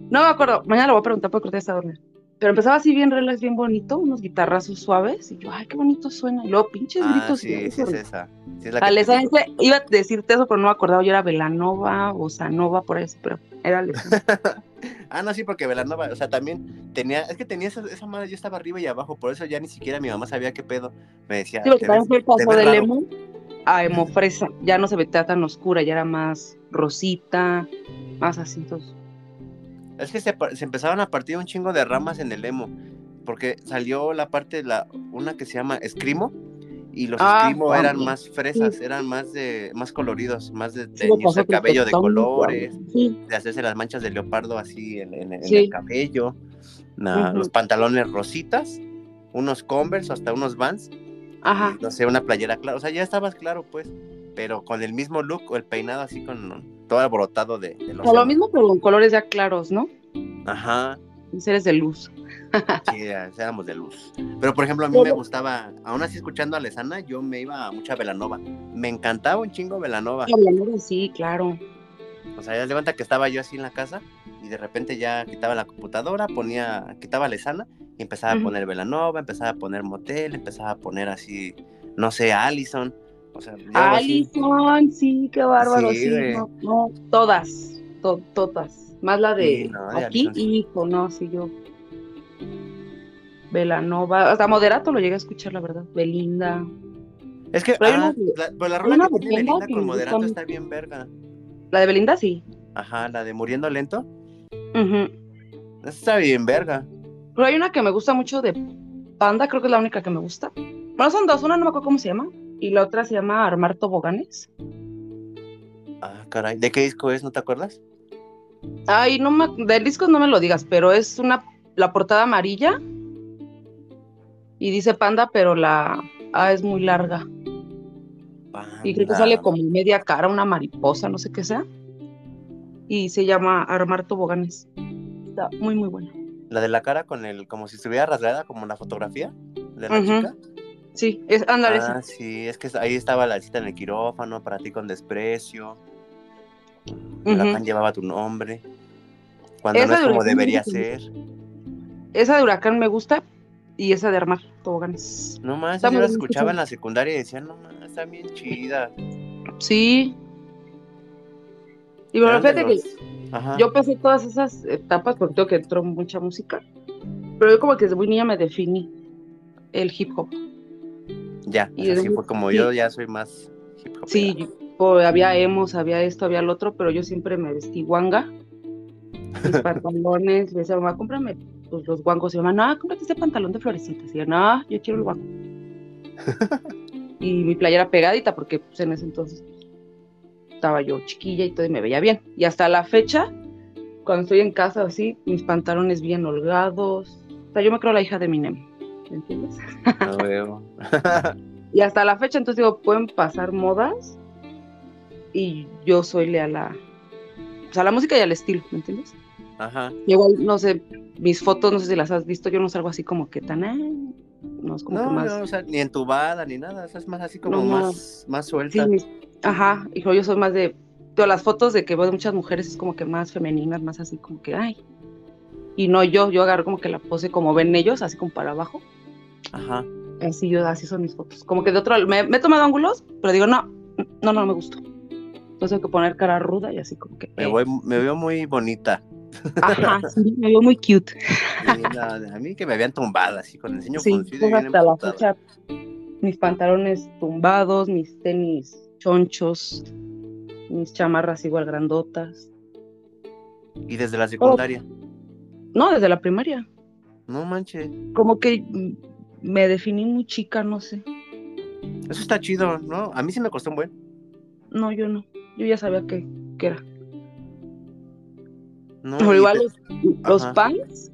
No me acuerdo, mañana lo voy a preguntar porque corté esta dormir. Pero empezaba así bien relax, bien bonito, unos guitarrazos suaves, y yo, ay, qué bonito suena. Y luego, pinches ah, gritos. Sí, sí, es esa. Sí, es la iba a decirte eso, pero no me acordaba, yo era Velanova o Sanova, por eso, pero era ah, no, sí, porque Velanova, o sea, también tenía, es que tenía esa, esa, madre, yo estaba arriba y abajo, por eso ya ni siquiera mi mamá sabía qué pedo. Me decía. Sí, porque también fue el paso de Emo a Emo Fresa, ya no se veía tan oscura, ya era más rosita, más así, entonces. Es que se, se, empezaron a partir un chingo de ramas en el emo, porque salió la parte de la, una que se llama escrimo, y los ah, eran más fresas, eran más de, más coloridos, más de teñirse el cabello de colores, de hacerse las manchas de leopardo así en, el cabello, los pantalones rositas, unos Converse, hasta unos Vans, Ajá. no sé, una playera clara, o sea, ya estabas claro pues, pero con el mismo look o el peinado así con todo alborotado de, de los... O lo mismo pero con colores ya claros, ¿no? Ajá. Seres de luz. Sí, éramos de luz. Pero por ejemplo, a mí me gustaba, aún así escuchando a Lesana, yo me iba a mucha Velanova. Me encantaba un chingo Velanova. Velanova, sí, claro. O sea, ya de cuenta que estaba yo así en la casa y de repente ya quitaba la computadora, ponía, quitaba Lesana y empezaba a poner Velanova, empezaba a poner Motel, empezaba a poner así, no sé, Allison. O sea, Allison, sí, qué bárbaro, sí, no, todas, todas. Más la de, aquí, hijo, no, sí, yo Velanova, hasta Moderato lo llegué a escuchar, la verdad. Belinda. Es que ah, la, pues la rola que tiene Belinda con Moderato está bien verga. La de Belinda, sí. Ajá, la de Muriendo Lento. Está bien verga. Pero hay una que me gusta mucho de Panda, creo que es la única que me gusta. Bueno, son dos, una no me acuerdo cómo se llama, y la otra se llama Armar Toboganes. Ah, caray, ¿de qué disco es? ¿No te acuerdas? Ay, no me, del disco no me lo digas, pero es una, la portada amarilla y dice panda, pero la A es muy larga. Y creo que sale como media cara, una mariposa, no sé qué sea. Y se llama Armar Toboganes. Está muy, muy buena. La de la cara con el, como si estuviera rasgada, como la fotografía de la chica. Sí, es, ándale. Ah, sí, es que ahí estaba la cita en el quirófano, para ti con desprecio. La llevaba tu nombre. Cuando no es como debería ser. Esa de huracán me gusta, y esa de armar toboganes. No más, yo la escuchaba en la secundaria y decía, no más, está bien chida. Sí. Y bueno, fíjate que yo pasé todas esas etapas porque tengo que entró mucha música, pero yo como que desde muy niña me definí el hip hop. Ya, y así fue como yo ya soy más hip hop. Sí, había emos, había esto, había lo otro, pero yo siempre me vestí guanga, mis pantalones, me decía, mamá, cómprame pues, los guangos se llaman, no, cómprate este pantalón de florecitas. Y yo, no, yo quiero el guango. y mi playera pegadita, porque pues, en ese entonces estaba yo chiquilla y todo y me veía bien. Y hasta la fecha, cuando estoy en casa así, mis pantalones bien holgados. O sea, yo me creo la hija de Minem. ¿Me entiendes? No veo. y hasta la fecha, entonces digo, pueden pasar modas y yo soy leal a, a la música y al estilo, ¿me entiendes? Ajá. Igual, no sé, mis fotos, no sé si las has visto, yo no salgo así como que tan, no es como no, más... no, o sea, ni entubada ni nada, es más así como más, más suelta. Sí, ajá, hijo, yo soy más de, todas las fotos de que veo de muchas mujeres es como que más femeninas, más así como que, ay, y no yo, yo agarro como que la pose como ven ellos, así como para abajo. Ajá. Así yo, así son mis fotos. Como que de otro, me, me he tomado ángulos, pero digo, no, no, no, me gustó. Entonces tengo que poner cara ruda y así como que. Me, voy, me veo muy bonita. Ajá, sí, me veo muy cute. a mí que me habían tumbado así con el ceño sí, hasta la fecha mis pantalones tumbados, mis tenis chonchos, mis chamarras igual grandotas. ¿Y desde la secundaria? no, desde la primaria. No manches. Como que me definí muy chica, no sé. Eso está chido, ¿no? A mí sí me costó un buen. No, yo no. Yo ya sabía que, era. No, igual los, pants.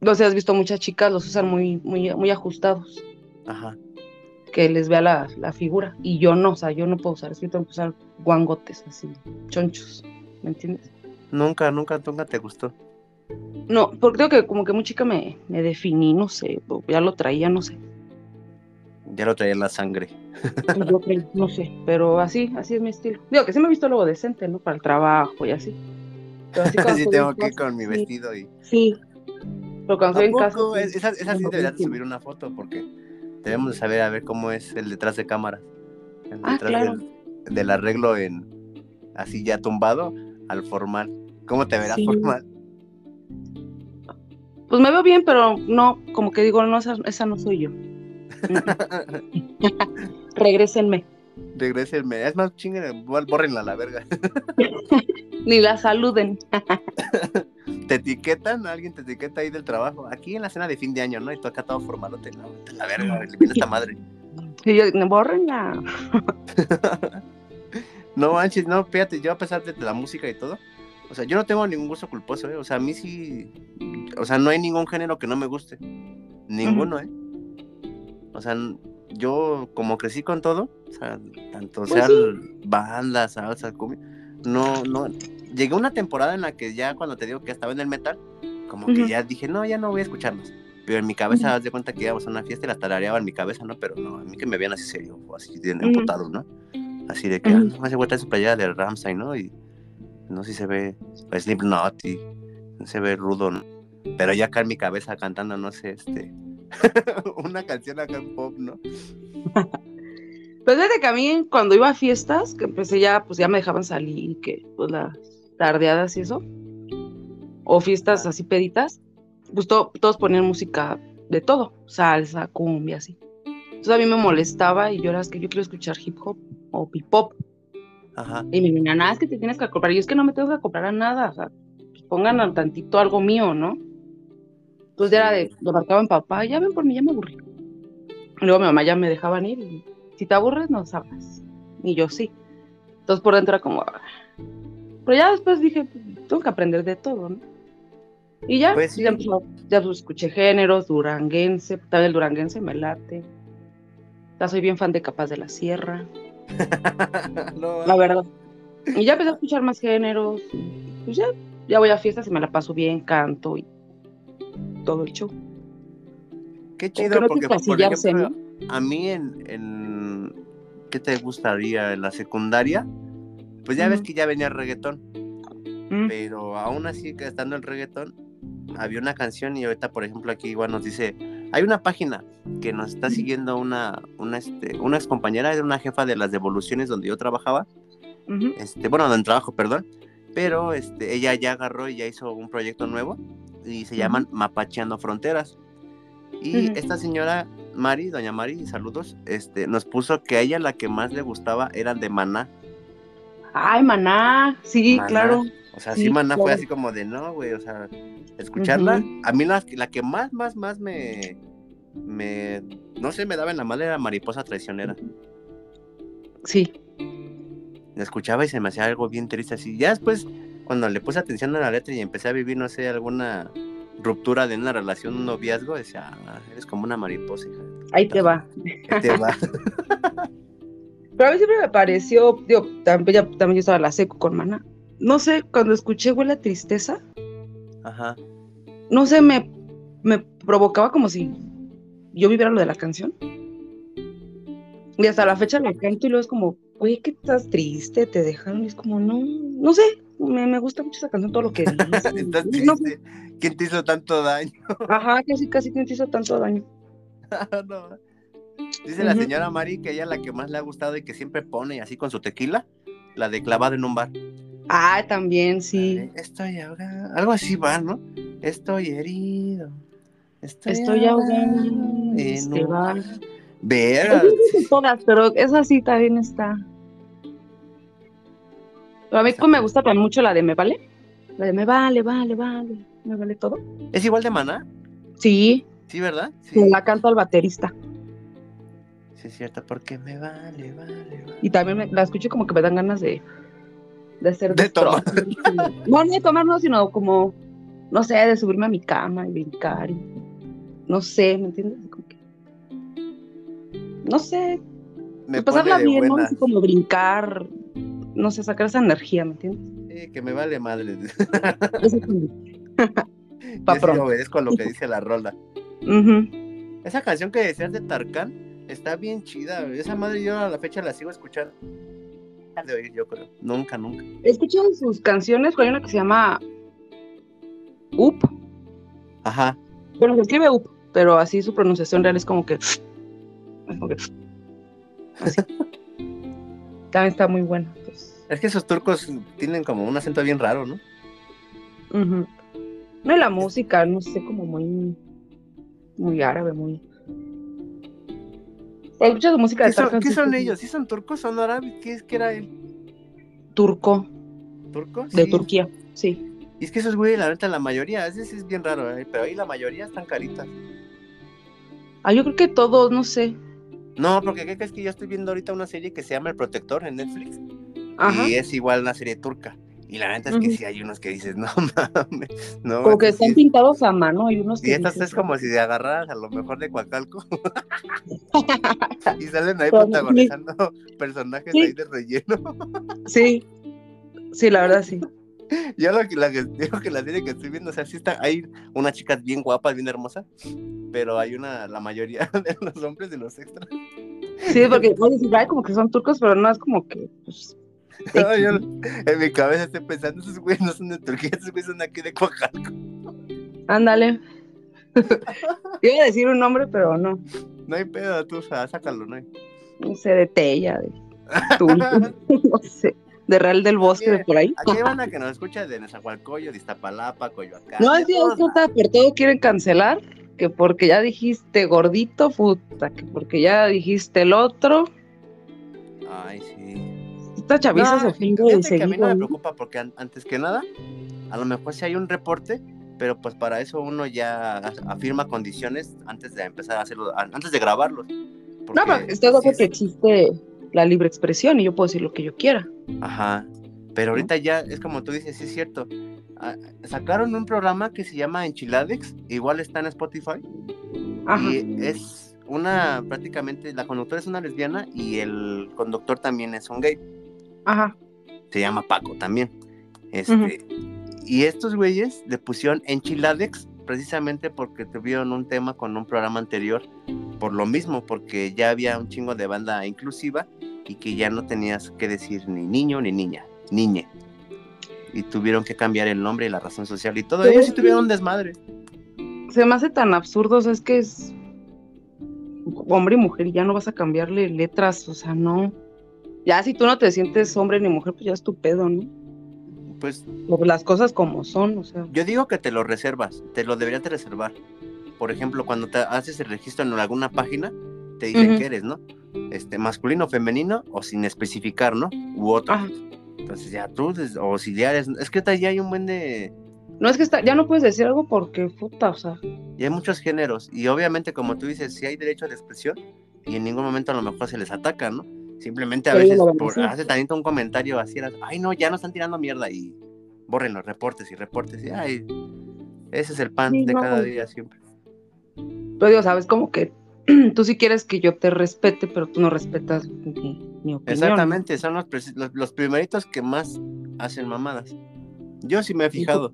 No sé, has visto muchas chicas los usan muy, muy, muy ajustados. Ajá. Que les vea la, figura. Y yo no, o sea, yo no puedo usar, es que tengo que usar guangotes así, chonchos. ¿Me entiendes? Nunca, nunca, nunca te gustó. No, porque creo que como que muy chica me, me definí, no sé, ya lo traía, no sé. Ya lo traía en la sangre. Yo creo, no sé, pero así, así es mi estilo. Digo que sí me he visto luego decente, ¿no? Para el trabajo y así. Así tengo que ir con mi vestido y. Sí. Cuando estoy en casa. Esa, sí deberías subir una foto porque debemos de saber a ver cómo es el detrás de cámara. El ah, detrás del, arreglo en así ya tumbado al formal. ¿Cómo te verás formal? Pues me veo bien, pero no, como que digo, no, esa no soy yo. Regrésenme. Regrésenme. Es más chingue, bórrenla a la verga. Ni la saluden. te etiquetan, alguien te etiqueta ahí del trabajo. Aquí en la cena de fin de año, ¿no? Y tú acá todo formalote, ¿no? la verga, viene esta madre. Y yo, bórrenla. no manches, no, fíjate, yo a pesar de la música y todo, o sea, yo no tengo ningún gusto culposo, ¿eh? O sea, a mí sí, o sea, no hay ningún género que no me guste. Ninguno, ¿eh? O sea, yo como crecí con todo, o sea, tanto sea pues sean bandas, salsa, cumbia, no, no, llegué a una temporada en la que ya cuando te digo que estaba en el metal, como que ya dije, no, ya no voy a escucharlos. Pero en mi cabeza, uh de cuenta que íbamos a una fiesta y la tarareaba en mi cabeza, ¿no? Pero no, a mí que me veían así serio, así de emputados, ¿no? Así de que, ah, no, hace vuelta su playera de Ramstein, ¿no? Y no sé si se ve Slipknot y se ve rudo, ¿no? Pero ya acá en mi cabeza cantando, no sé, este, una canción acá en pop, ¿no? Pues desde que a mí cuando iba a fiestas, que empecé ya, pues ya me dejaban salir, que pues las tardeadas y eso, o fiestas así peditas, pues todos ponían música de todo, salsa, cumbia, así. Entonces a mí me molestaba y yo era que yo quiero escuchar hip hop o hip hop. Ajá. Y me decían, nada, es que te tienes que comprar. Y yo es que no me tengo que comprar a nada, o sea, pues pongan al tantito algo mío, ¿no? Entonces ya era de, lo marcaban papá, ya ven por mí, ya me aburrí. luego mi mamá ya me dejaban ir y si te aburres, no sabes. Y yo sí. Entonces por dentro era como... Ah". Pero ya después dije, tengo que aprender de todo, ¿no? Y ya, pues ya, ya pues, escuché géneros, duranguense, también el duranguense me late. Ya soy bien fan de Capaz de la Sierra. La verdad. Y ya empecé a escuchar más géneros. Pues ya, ya voy a fiestas y me la paso bien, canto y todo el show. Qué chido, porque, por ejemplo, a mí en, ¿qué te gustaría? En la secundaria, pues ya ves que ya venía el reggaetón. Mm. Pero aún así, que estando el reggaetón, había una canción y ahorita, por ejemplo, aquí igual nos dice, hay una página que nos está siguiendo una, una, este, una ex compañera, era una jefa de las devoluciones donde yo trabajaba, este, bueno, donde trabajo, perdón, pero este, ella ya agarró y ya hizo un proyecto nuevo y se llaman Mapacheando Fronteras. Y esta señora Mari, doña Mari, saludos, este, nos puso que a ella la que más le gustaba era de Maná. Ay, Maná, sí, claro. O sea, sí, Maná fue así como de no, güey, o sea, escucharla. A mí la, la, que más, más, más me, me, no sé, me daba en la madre era Mariposa Traicionera. Sí. La escuchaba y se me hacía algo bien triste así. Ya después, cuando le puse atención a la letra y empecé a vivir, no sé, alguna ruptura de una relación, un noviazgo, decía, ah, eres como una mariposa, hija. Ahí te va. Ahí te va. Pero a mí siempre me pareció, digo, también, también yo estaba la seco con Mana. No sé, cuando escuché Huele a Tristeza, Ajá. no sé, me, me provocaba como si yo viviera lo de la canción. Y hasta la fecha la canto y luego es como, oye, que estás triste, te dejaron. Y es como, no, no sé, me, me gusta mucho esa canción, todo lo que no, ¿Quién te hizo tanto daño? Ajá, casi, casi, ¿quién te hizo tanto daño? Dice la señora Mari que ella la que más le ha gustado y que siempre pone así con su tequila, la de clavado en un bar. Ah, también, sí. Estoy ahogado. Algo así va, ¿no? Estoy herido. Estoy, ahogado. En este bar. Ver. Todas, pero esa sí también está. A mí me gusta también mucho la de Me Vale. La de Me Vale, Vale, Vale. Me vale todo. ¿Es igual de Maná? Sí. Sí, ¿verdad? Sí. la canto al baterista. Sí, es cierto, porque me vale, vale, vale. Y también la escucho como que me dan ganas de, de hacer de tomar. No, no de tomar, no, sino como, no sé, de subirme a mi cama y brincar. Y, no sé, ¿me entiendes? Como que, no sé. Me pasarla bien, ¿no? Así como brincar, no sé, sacar esa energía, ¿me entiendes? Sí, que me vale madre. Pa Yo obedezco a lo que dice la rola. Esa canción que decías de Tarkan está bien chida. Esa madre yo a la fecha la sigo escuchando. De oír, yo creo. Nunca, nunca. Escuchan sus canciones, hay una que se llama Up. Ajá. Bueno, se escribe Up, pero así su pronunciación real es como que. También está muy buena. Es que esos turcos tienen como un acento bien raro, ¿no? No, la música, no sé, como muy. Muy árabe, muy. Escuchas música de ¿Qué, ¿Qué son ellos? ¿Sí son turcos? ¿Son árabes? ¿Qué es que era él? Turco. ¿Turco? De Turquía, sí. Y es que esos güey, la verdad, la mayoría, ese sí es bien raro, ¿eh? pero ahí la mayoría están caritas. Ah, yo creo que todos, no sé. No, porque ¿qué crees que yo estoy viendo ahorita una serie que se llama El Protector en Netflix? Ajá. Y es igual una serie turca. Y la neta es que sí hay unos que dices, no mames. No, como que están pintados a mano, hay unos que. Y estas es como si te agarraras a lo mejor de Coacalco. y salen ahí protagonizando personajes ahí de relleno. sí, sí, la verdad sí. Yo lo que, la, digo que la serie que estoy viendo, o sea, sí está, hay unas chicas bien guapas, bien hermosas, pero hay una, la mayoría de los hombres de los extras. Sí, porque puedes decir, como que son turcos, pero no es como que, pues, en mi cabeza estoy pensando, esos güeyes no son de Turquía, esos güeyes son aquí de Coacalco. Ándale. Iba a decir un nombre, pero no. No hay pedo, tú, o sea, sácalo, no hay. No sé, de Tella, de no sé, de Real del Bosque, de por ahí. Aquí van a que nos escucha de Nezahualcóyotl, de Iztapalapa, Coyoacán. No, es que por todo quieren cancelar, que porque ya dijiste gordito, puta, que porque ya dijiste el otro. Ay, sí. Esta chaviza se ofende de que a mí no me preocupa porque antes que nada, a lo mejor si hay un reporte, pero pues para eso uno ya afirma condiciones antes de empezar a hacerlo, antes de grabarlos. No, pero estoy de que existe la libre expresión y yo puedo decir lo que yo quiera. Ajá. Pero ahorita ya es como tú dices, sí es cierto. Ah, sacaron un programa que se llama Enchiladex, igual está en Spotify. Ajá. Y es una, prácticamente, la conductora es una lesbiana y el conductor también es un gay. Ajá. Se llama Paco también. Este, Y estos güeyes le pusieron Enchiladex precisamente porque tuvieron un tema con un programa anterior por lo mismo, porque ya había un chingo de banda inclusiva y que ya no tenías que decir ni niño ni niña, niñe. Y tuvieron que cambiar el nombre y la razón social y todo. Ellos sí tuvieron un desmadre. Se me hace tan absurdo, o sea, es que es hombre y mujer ya no vas a cambiarle letras, o sea, no. Ya si tú no te sientes hombre ni mujer, pues ya es tu pedo, ¿no? Pues las cosas como son, o sea. Yo digo que te lo reservas, te lo deberías de reservar. Por ejemplo, cuando te haces el registro en alguna página, te dicen que eres, ¿no? Este, masculino, femenino o sin especificar, ¿no? U otro. Entonces ya tú, o si ya eres, es que ya hay un buen de... No es que está, ya no puedes decir algo porque, puta, o sea. Y hay muchos géneros, y obviamente como tú dices, si hay derecho de expresión, y en ningún momento a lo mejor se les ataca, ¿no? Simplemente a veces por, hace tanto un comentario así, ay no, ya no están tirando mierda y borren los reportes y reportes y ay, ese es el pan de cada pues. día siempre. Pero digo, sabes, como que tú sí quieres que yo te respete, pero tú no respetas mi, opinión. Exactamente, son los, los, primeritos que más hacen mamadas. Yo sí me he fijado.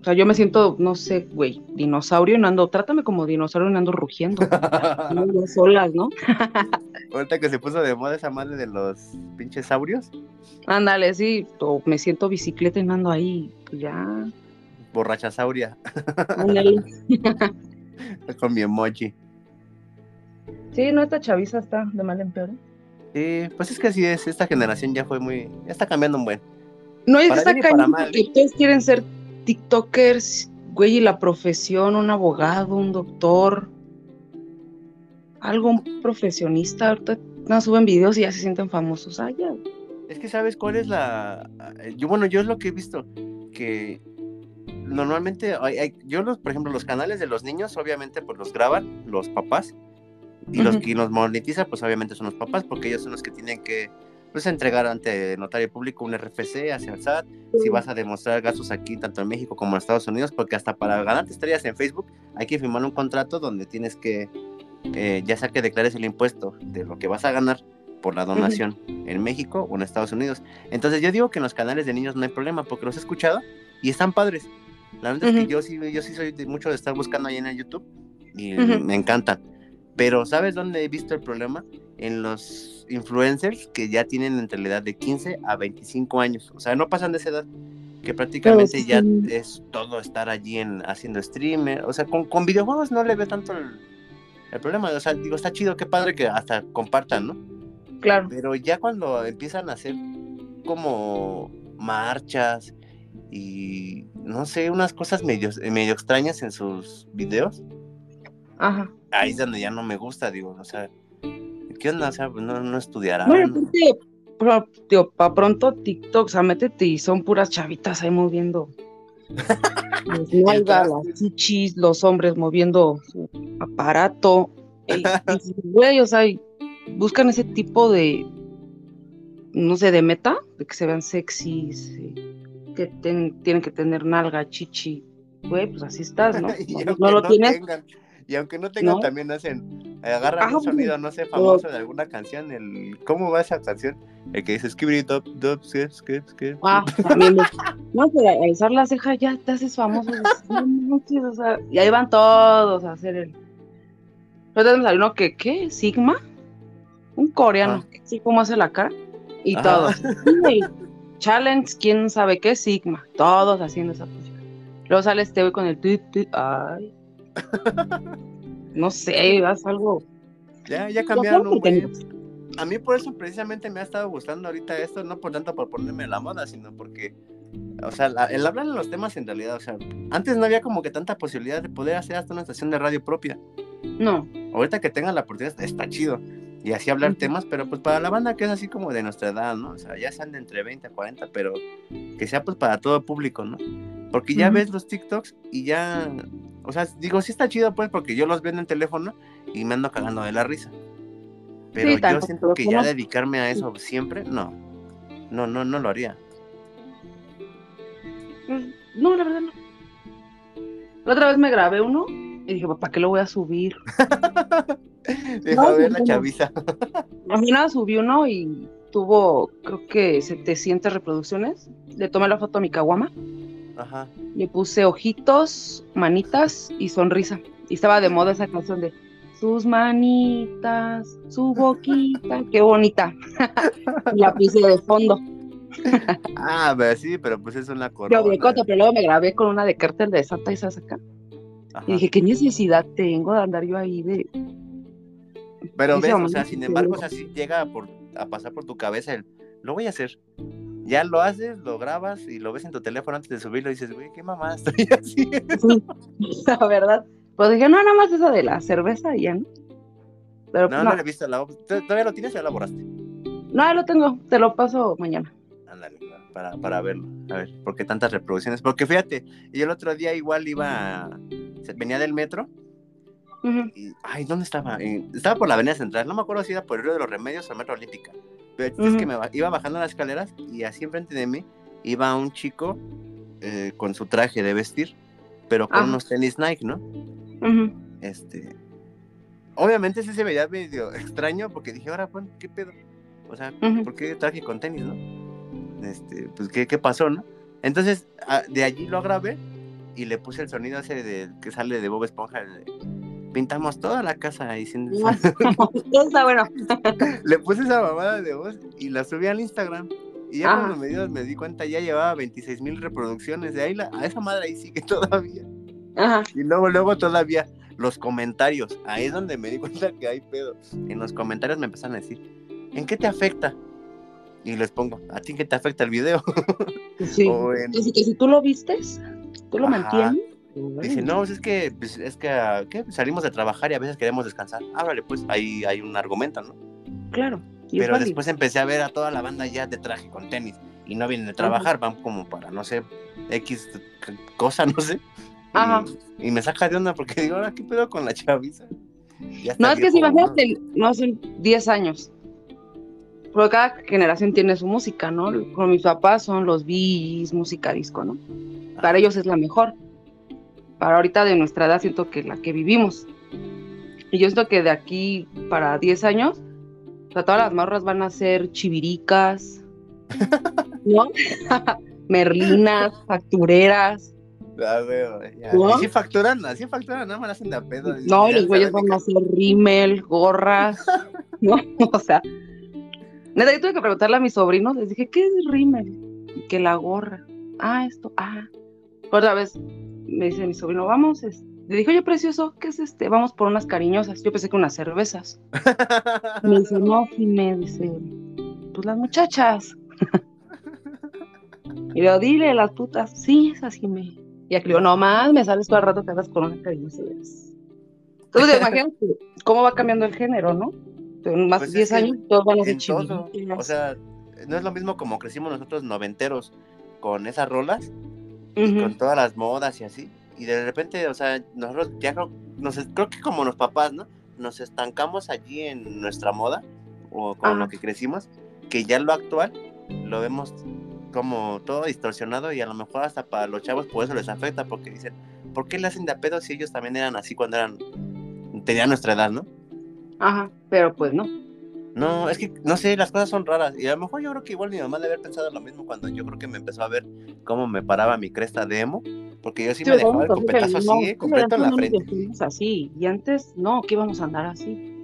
O sea, yo me siento, no sé, güey, dinosaurio no ando, trátame como dinosaurio no ando rugiendo. no solas, ¿no? Ahorita que se puso de moda esa madre de los pinches saurios. Ándale, sí, o me siento bicicleta y ando ahí, pues ya. Borrachasauria. Ándale. Con mi emoji. Sí, no, esta chaviza está de mal en peor. Sí, pues es que así es, esta generación ya fue muy, ya está cambiando un buen. No, es que está cambiando porque ustedes quieren ser TikTokers, güey, y la profesión, un abogado, un doctor, algo profesionista, ahorita no suben videos y ya se sienten famosos. Ah, Es que sabes cuál es la... Yo, bueno, yo es lo que he visto, que normalmente hay, yo los, por ejemplo, los canales de los niños, obviamente, pues los graban los papás, y los que nos monetiza, pues obviamente son los papás, porque ellos son los que tienen que pues, entregar ante notario público un RFC hacia el SAT, si vas a demostrar gastos aquí, tanto en México como en Estados Unidos, porque hasta para ganarte estrellas en Facebook hay que firmar un contrato donde tienes que, eh, ya sea que declares el impuesto de lo que vas a ganar por la donación en México o en Estados Unidos. Entonces yo digo que en los canales de niños no hay problema, porque los he escuchado y están padres. La verdad es que yo sí, yo sí soy mucho de estar buscando ahí en el YouTube y me encantan pero ¿sabes dónde he visto el problema? En los influencers que ya tienen entre la edad de 15 a 25 años. O sea, no pasan de esa edad. Que prácticamente ya es todo estar allí en, haciendo streamer. O sea, con, videojuegos no le ve tanto el, problema. O sea, digo, está chido, qué padre que hasta compartan, ¿no? Claro. Pero ya cuando empiezan a hacer como marchas y no sé, unas cosas medio, medio extrañas en sus videos. Ajá ahí es donde ya no me gusta, digo, o sea, ¿qué onda? O sea, pues, no, no estudiarán. Bueno, para pronto TikTok, o sea, métete y son puras chavitas ahí moviendo. los nalgas, las chichis, los hombres moviendo su aparato. Güey, o sea, buscan ese tipo de, no sé, de meta, de que se vean sexys, eh, que tienen que tener nalga, chichi. Güey, pues así estás, ¿no? no, lo tienes. Y aunque no tengan, también hacen, agarran un sonido, no sé, famoso de alguna canción, el, ¿cómo va esa canción? El que dice skibidi dop, dop, skip, skip, skip. Ah, también. no, pero alzar la ceja ya te haces famoso. o sea, y ahí van todos a hacer el... Pero tenemos uno que, ¿qué? ¿Sigma? Un coreano, ah. sí, cómo hace la cara. Y todos. Challenge, quién sabe qué, Sigma. Todos haciendo esa música. Luego sale este güey con el... Ay, no sé, haz algo. Ya, ya cambiaron un buen. A mí por eso precisamente me ha estado gustando ahorita esto, no por tanto por ponerme la moda, sino porque, o sea, el hablar de los temas en realidad, o sea, antes no había como que tanta posibilidad de poder hacer hasta una estación de radio propia. No. Ahorita que tengan la oportunidad está chido. Y así hablar temas, pero pues para la banda que es así como de nuestra edad, ¿no? O sea, ya sean de entre 20 a 40, pero que sea pues para todo público, ¿no? Porque ya ves los TikToks y ya o sea, digo, sí está chido, pues, porque yo los veo en el teléfono y me ando cagando de la risa. Pero yo siento que ya dedicarme a eso siempre, no. No, no, no lo haría. Mm, no, la verdad no. La otra vez me grabé uno y dije, ¿para qué lo voy a subir? Deja ver la chaviza. Al final subí uno y tuvo, creo que 700 reproducciones. Le tomé la foto a mi caguama le puse ojitos, manitas y sonrisa. Y estaba de moda esa canción de sus manitas, su boquita, qué bonita. y la puse de fondo. ah, pero sí, pero pues es una corona. pero luego me grabé con una de cartel de Santa y acá. Y dije, ¿qué necesidad tengo de andar yo ahí de. Pero ves, o sea, sin embargo, o sea, si llega por, a pasar por tu cabeza el, lo voy a hacer ya lo haces, lo grabas y lo ves en tu teléfono antes de subirlo y dices, güey, qué mamá estoy haciendo. la verdad. Pues dije, no, nada más eso de la cerveza y ya, ¿no? Pero, no, no, le he visto la ¿Todavía lo tienes o ya lo borraste? No, lo tengo, te lo paso mañana. Ándale, para, para verlo. A ver, ¿por qué tantas reproducciones? Porque fíjate, yo el otro día igual iba, venía del metro. y, ay, ¿dónde estaba? Estaba por la Avenida Central, no me acuerdo si era por el Río de los Remedios o el Metro Olímpica. Pero es que me iba bajando las escaleras y así enfrente de mí iba un chico eh, con su traje de vestir, pero con unos tenis Nike, ¿no? Este. Obviamente ese se veía medio extraño porque dije, ahora, bueno, ¿qué pedo? O sea, ¿por qué traje con tenis, no? Este, pues, ¿qué, qué pasó, no? Entonces, de allí lo grabé y le puse el sonido ese de, que sale de Bob Esponja, pintamos toda la casa diciendo bueno. Le puse esa mamada de voz y la subí al Instagram. Y ya cuando me, dio, me di cuenta, ya llevaba 26 mil reproducciones. De ahí la, a esa madre ahí sigue todavía. Ajá. Y luego, luego todavía los comentarios. Ahí es donde me di cuenta que hay pedo. En los comentarios me empezaron a decir, ¿en qué te afecta? Y les pongo, ¿a ti qué te afecta el video? Sí. o que si tú lo vistes, tú lo mantienes Dice, no, pues es que, pues, es que ah, salimos de trabajar y a veces queremos descansar. Ábrale, pues ahí hay un argumento, ¿no? Claro. Pero después empecé a ver a toda la banda ya de traje con tenis y no vienen de trabajar, van como para, no sé, X cosa, no sé. Ajá. Y, me saca de onda porque digo, ahora, ¿qué pedo con la chaviza? No, es que si imagínate, no son 10 años. Porque cada generación tiene su música, ¿no? Con mis papás son los bis, música disco, ¿no? Para ellos es la mejor. Para ahorita de nuestra edad siento que la que vivimos. Y yo siento que de aquí para 10 años, o sea, todas las marras van a ser chiviricas, ¿no? Merlinas, factureras. Ya ya. Así facturan, así facturan, nada más hacen de pedo. No, los güeyes van a hacer rímel, gorras, ¿no? O sea, neta, yo tuve que preguntarle a mis sobrinos, les dije, ¿qué es rímel? Y que la gorra. Ah, esto, ah. Otra vez me dice mi sobrino, vamos, le dijo, oye, precioso, ¿qué es este? Vamos por unas cariñosas. Yo pensé que unas cervezas. me dice, no, me dice, pues las muchachas. y le digo, dile, las putas, sí, es así, me. Y aquí le digo, no más, me sales todo el rato que hagas con una cariñosa. Entonces, imagínate cómo va cambiando el género, ¿no? En más de 10 pues años todos van a ser O sea, no es lo mismo como crecimos nosotros noventeros con esas rolas y con todas las modas y así. Y de repente, o sea, nosotros ya creo, creo que como los papás, ¿no? Nos estancamos allí en nuestra moda o con lo que crecimos, que ya lo actual lo vemos como todo distorsionado y a lo mejor hasta para los chavos por eso les afecta porque dicen, ¿por qué le hacen de a pedo si ellos también eran así cuando eran tenían nuestra edad, ¿no? Ajá, pero pues no. No, es que no sé, las cosas son raras. Y a lo mejor yo creo que igual mi mamá debe haber pensado lo mismo cuando yo creo que me empezó a ver cómo me paraba mi cresta de emo. Porque yo sí, me dejaba el copetazo así, eh, completo en la frente. Así, y antes no, que íbamos a andar así.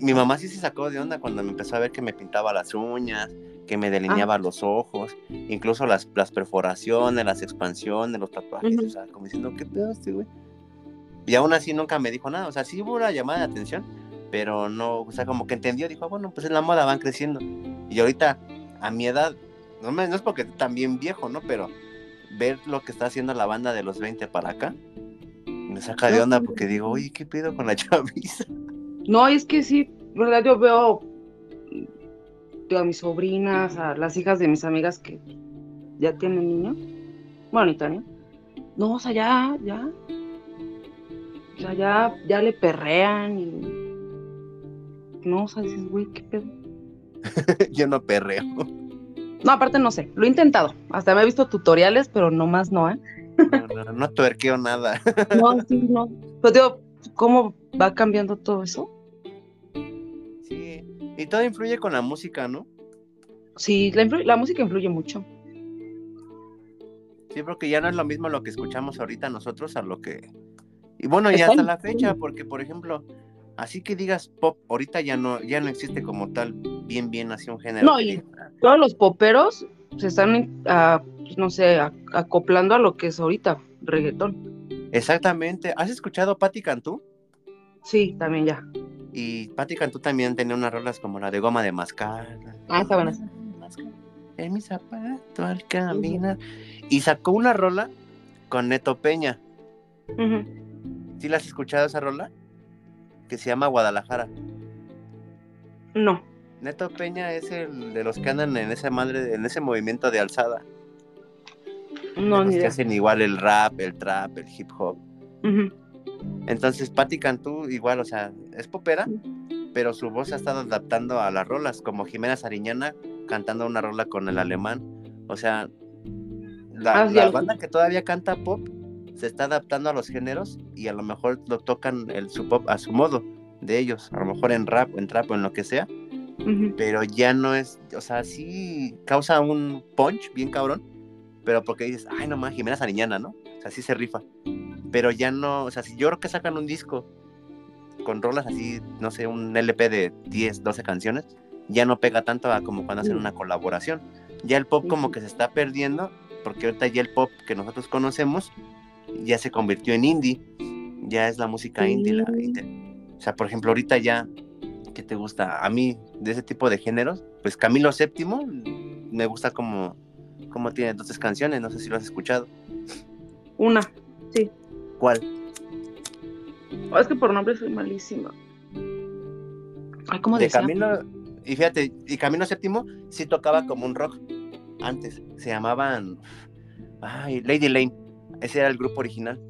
mi mamá sí se sacó de onda cuando me empezó a ver que me pintaba las uñas, que me delineaba ah. los ojos, incluso las, las perforaciones, las expansiones, los tatuajes, o sea, como diciendo, ¿qué pedo este güey? Y aún así nunca me dijo nada, o sea, sí hubo una llamada de atención, pero no, o sea, como que entendió, dijo, bueno, pues en la moda van creciendo. Y ahorita, a mi edad, no, me, no es porque tan bien viejo, ¿no? Pero ver lo que está haciendo la banda de los 20 para acá, me saca de onda porque digo, oye, ¿qué pido con la chaviza? No, es que sí, verdad, yo veo a mis sobrinas, a las hijas de mis amigas que ya tienen niños, bueno, ni No, o sea, ya, ya. O sea, ya, ya le perrean y no, o sea, dices, güey, qué pedo. Yo no perreo. No, aparte no sé, lo he intentado. Hasta me he visto tutoriales, pero no más no, ¿eh? no, no, no tuerqueo nada. no, sí, no. Pero digo, ¿cómo va cambiando todo eso? Sí, y todo influye con la música, ¿no? Sí, la, la música influye mucho. Sí, porque ya no es lo mismo lo que escuchamos ahorita nosotros a lo que... Y bueno, ya hasta la fecha, porque por ejemplo, Así que digas pop, ahorita ya no, ya no existe como tal, bien, bien así un género. No, y todos los poperos se están, ah, pues, no sé, acoplando a lo que es ahorita, reggaetón. Exactamente. ¿Has escuchado Patti Cantú? Sí, también ya. Y Patti Cantú también tenía unas rolas como la de goma de mascar. Ah, está buena. En mi zapato al caminar. Y sacó una rola con Neto Peña. ¿Sí la has escuchado esa rola? Que se llama Guadalajara. No. Neto Peña es el de los que andan en ese madre, en ese movimiento de alzada. No, ni que hacen igual el rap, el trap, el hip hop. Entonces, Patti Cantú, igual, o sea, es popera, pero su voz se ha estado adaptando a las rolas, como Jimena Sariñana cantando una rola con el alemán. O sea, la, ah, la banda que todavía canta pop se está adaptando a los géneros y a lo mejor lo tocan el, su pop a su modo de ellos, a lo mejor en rap, en trap o en lo que sea, pero ya no es, o sea, sí causa un punch bien cabrón, pero porque dices, ay, no más, Jimena Sariñana, ¿no? O sea, sí se rifa, pero ya no, o sea, si yo creo que sacan un disco con rolas así, no sé, un LP de 10, 12 canciones, ya no pega tanto a como cuando hacen una colaboración. Ya el pop como que se está perdiendo, porque ahorita ya el pop que nosotros conocemos ya se convirtió en indie, ya es la música indie, la O sea, por ejemplo, ahorita ya, ¿qué te gusta? A mí, de ese tipo de géneros, pues Camilo VII me gusta como, como tiene dos canciones, no sé si lo has escuchado. Una, sí. ¿Cuál? Oh, es que por nombre soy malísima. Ay, ¿cómo de Camino, y fíjate, y Camino Séptimo sí tocaba como un rock antes. Se llamaban ay, Lady Lane. Ese era el grupo original.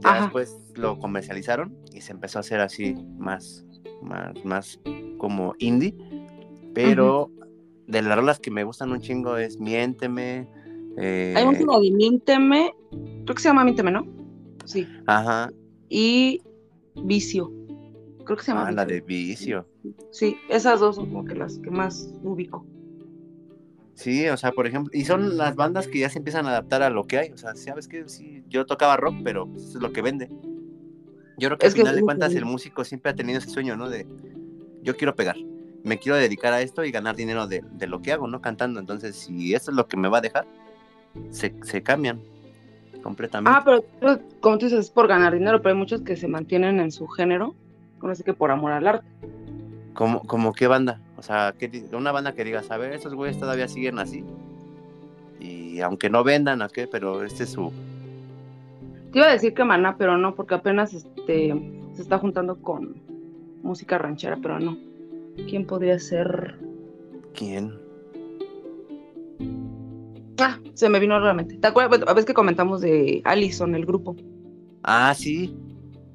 Ya después lo comercializaron y se empezó a hacer así más, más, más como indie. Pero de las rolas que me gustan un chingo es Miénteme. Eh... Hay una de Miénteme, creo que se llama Miénteme, ¿no? Sí. Ajá. Y Vicio. Creo que se llama. Ah, la de Vicio. Sí, esas dos son como que las que más ubico. Sí, o sea, por ejemplo, y son las bandas que ya se empiezan a adaptar a lo que hay. O sea, sabes que sí, yo tocaba rock, pero es lo que vende. Yo creo que al final de cuentas el músico siempre ha tenido ese sueño, ¿no? De yo quiero pegar, me quiero dedicar a esto y ganar dinero de, lo que hago, ¿no? Cantando. Entonces, si eso es lo que me va a dejar, se, se cambian completamente. Ah, pero como tú dices, es por ganar dinero, pero hay muchos que se mantienen en su género, no sé que por amor al arte. ¿Cómo, como qué banda? O sea, una banda que digas, a ver, esos güeyes todavía siguen así. Y aunque no vendan, ¿a qué? Pero este es su, te iba a decir que Maná, pero no, porque apenas este, se está juntando con música ranchera, pero no. ¿Quién podría ser? ¿Quién? Ah, se me vino realmente. ¿Te acuerdas? A veces que comentamos de Allison, el grupo. Ah, sí.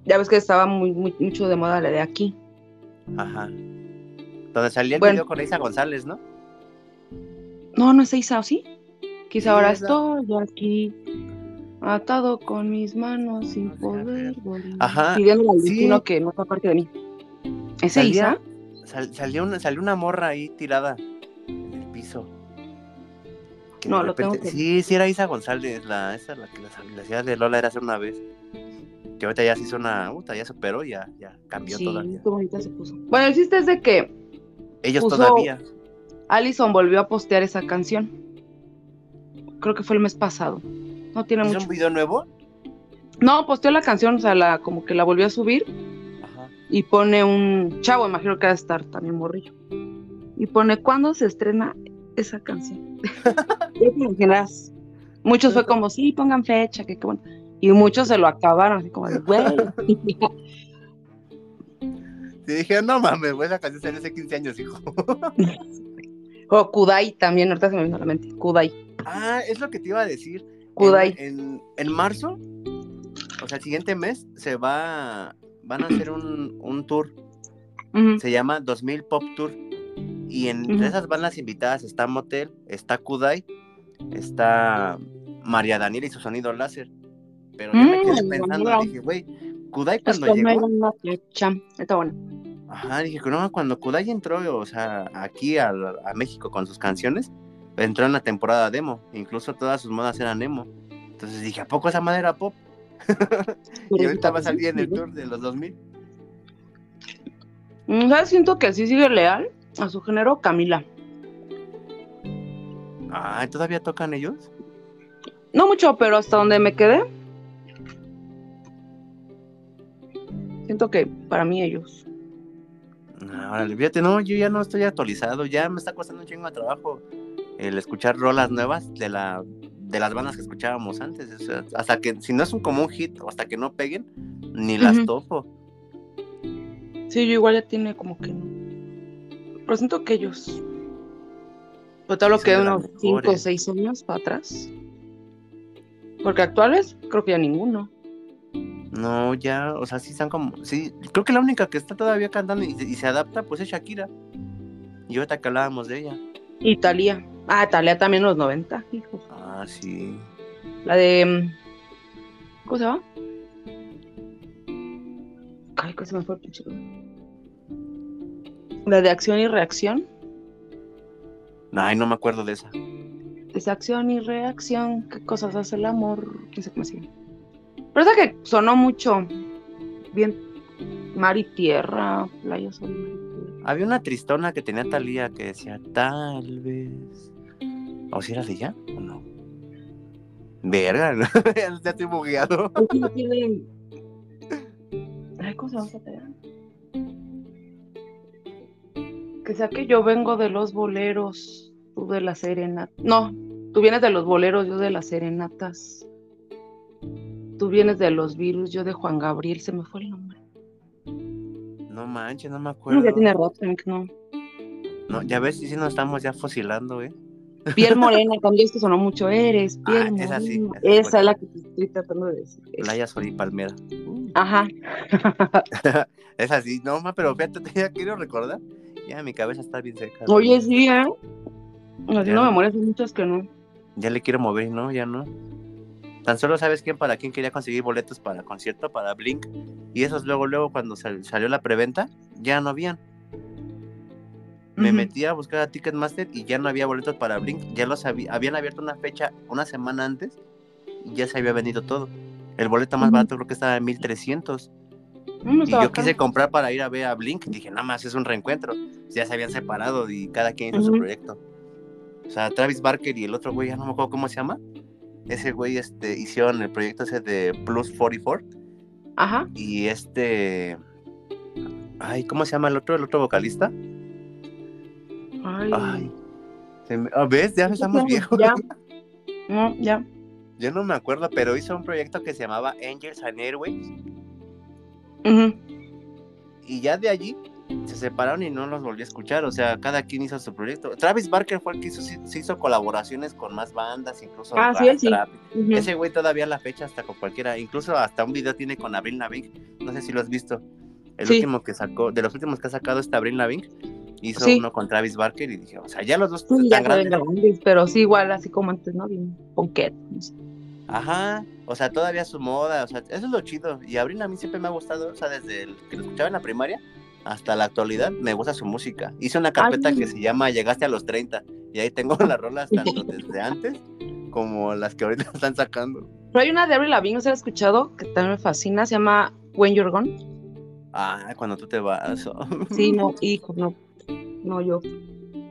Ya ves que estaba muy, muy mucho de moda la de aquí. Ajá. Donde salía el video con Isa González, ¿no? No, no es Isa, ¿o sí? Quizá ahora estoy aquí atado con mis manos sin poder volver. Ajá. Pidiendo al destino que no está parte de mí. ¿Ese Isa? salió, una, salió una morra ahí tirada en el piso. no, lo tengo que... Sí, sí era Isa González, la, esa, la que la, ciudad de Lola era hace una vez. Que ahorita ya se hizo una, puta, ya superó, ya, ya cambió sí, todavía. Bonita se puso. Bueno, el chiste es de que ellos todavía. Allison volvió a postear esa canción. Creo que fue el mes pasado. No tiene mucho. ¿Es un video nuevo? No, posteó la canción, o sea, la, como que la volvió a subir. Ajá. Y pone un chavo, imagino que va a estar también morrillo. Y pone, ¿cuándo se estrena esa canción? ya Muchos fue como, sí, pongan fecha, que qué bueno. Y muchos se lo acabaron, así como, güey. Sí, dije, no mames, esa canción salió hace 15 años, hijo. o Kudai también, ahorita se me vino a la mente, Kudai. Ah, es lo que te iba a decir. En, marzo, o sea, el siguiente mes, se va, van a hacer un, tour. Se llama 2000 Pop Tour. Y entre esas bandas invitadas está Motel, está Kudai, está María Daniela y su sonido láser. Pero yo me quedé mm, pensando, dije, güey, Kudai cuando llegó. Está bueno. Ajá, dije, no, cuando Kudai entró, o sea, aquí a México con sus canciones, entró en la temporada demo, incluso todas sus modas eran emo. Entonces dije, ¿a poco esa madera pop? y ahorita va a salir en el tour de los 2000. Mm, ¿Sabes? Siento que sí sigue leal a su género Camila. Ah, ¿todavía tocan ellos? No mucho, pero hasta donde me quedé. Siento que para mí ellos. Ahora, fíjate, no, yo ya no estoy actualizado, ya me está costando un chingo de trabajo el escuchar rolas nuevas de la de las bandas que escuchábamos antes. hasta que, si no es un común hit o hasta que no peguen, ni las topo. Sí, yo igual ya tiene como que no. Pero siento que ellos. Pero todo lo que unos 5 o 6 años para atrás. Porque actuales, creo que ya ninguno. No, ya, o sea, sí están como. Sí, creo que la única que está todavía cantando y, y se adapta, pues es Shakira. Y ahorita que hablábamos de ella. Italia. Ah, Talia también en los 90, hijo. Ah, sí. La de. Mm, ¿Cómo se llama? Ay, ¿cómo se me fue el La de acción y reacción. Ay, no me acuerdo de esa. Es acción y reacción. ¿Qué cosas hace el amor? ¿Qué sé cómo sigue? Pero esa que sonó mucho. Bien. Mar y tierra. Playa sol. Había una tristona que tenía Talía que decía, tal vez ¿O si era de ella o no? Verga, ¿no? ya estoy bugueado. Ay, ¿cómo se llama Que sea que yo vengo de los boleros, tú de las serenatas. No, tú vienes de los boleros, yo de las serenatas. Tú vienes de los virus, yo de Juan Gabriel, se me fue el nombre. No manches, no me acuerdo. No, ya tiene rato, no. No, ya ves, si sí nos estamos ya fosilando, ¿eh? Piel morena, también esto sonó mucho, eres piel ah, morena. Esa sí. Esa, es la que te estoy tratando de decir. Playa Sol y Palmera. Ajá. es así, no, ma, pero fíjate, ya quiero recordar. Ya mi cabeza está bien seca. Oye, sí, ¿eh? Así no me mueres muchas que no. Ya le quiero mover, ¿no? Ya no. Tan solo sabes quién para quién quería conseguir boletos para concierto, para Blink. Y esos luego, luego, cuando salió la preventa, ya no habían. Me metí a buscar a Ticketmaster y ya no había boletos para Blink. Ya los habían abierto una fecha una semana antes y ya se había vendido todo. El boleto más barato creo que estaba en 1300. y yo quise comprar para ir a ver a Blink. Dije, nada más es un reencuentro. Ya se habían separado y cada quien hizo su proyecto. O sea, Travis Barker y el otro güey, ya no me acuerdo cómo se llama. Ese güey este, hicieron el proyecto ese de Plus 44. Ajá. Y este. Ay, ¿cómo se llama el otro? El otro vocalista. Ay. Ah, ¿Ves? Ya estamos viejos. Ya. No, ya. Yo no me acuerdo, pero hizo un proyecto que se llamaba Angels and Airways. Y ya de allí se separaron y no los volví a escuchar. O sea, cada quien hizo su proyecto. Travis Barker fue el que hizo, se hizo colaboraciones con más bandas, incluso. Ah, sí, Ese güey todavía la fecha hasta con cualquiera. Incluso hasta un video tiene con Abril Lavigne. No sé si lo has visto. El último que sacó, de los últimos que ha sacado está Abril Lavigne. Hizo uno con Travis Barker y dije, o sea, ya los dos están grandes. Pero sí, igual, así como antes, ¿no? Bien, ponquet. Ajá, o sea, todavía su moda, o sea, eso es lo chido. Y Abril a mí siempre me ha gustado, o sea, desde el que lo escuchaba en la primaria hasta la actualidad, me gusta su música. Hice una carpeta que se llama Llegaste a los 30 y ahí tengo las rolas tanto desde antes como las que ahorita están sacando. Pero hay una de Avril Lavigne, ¿no se ha escuchado? Que también me fascina, se llama When You're Gone. Ah, cuando tú te vas. Sí, no, hijo, no, no yo.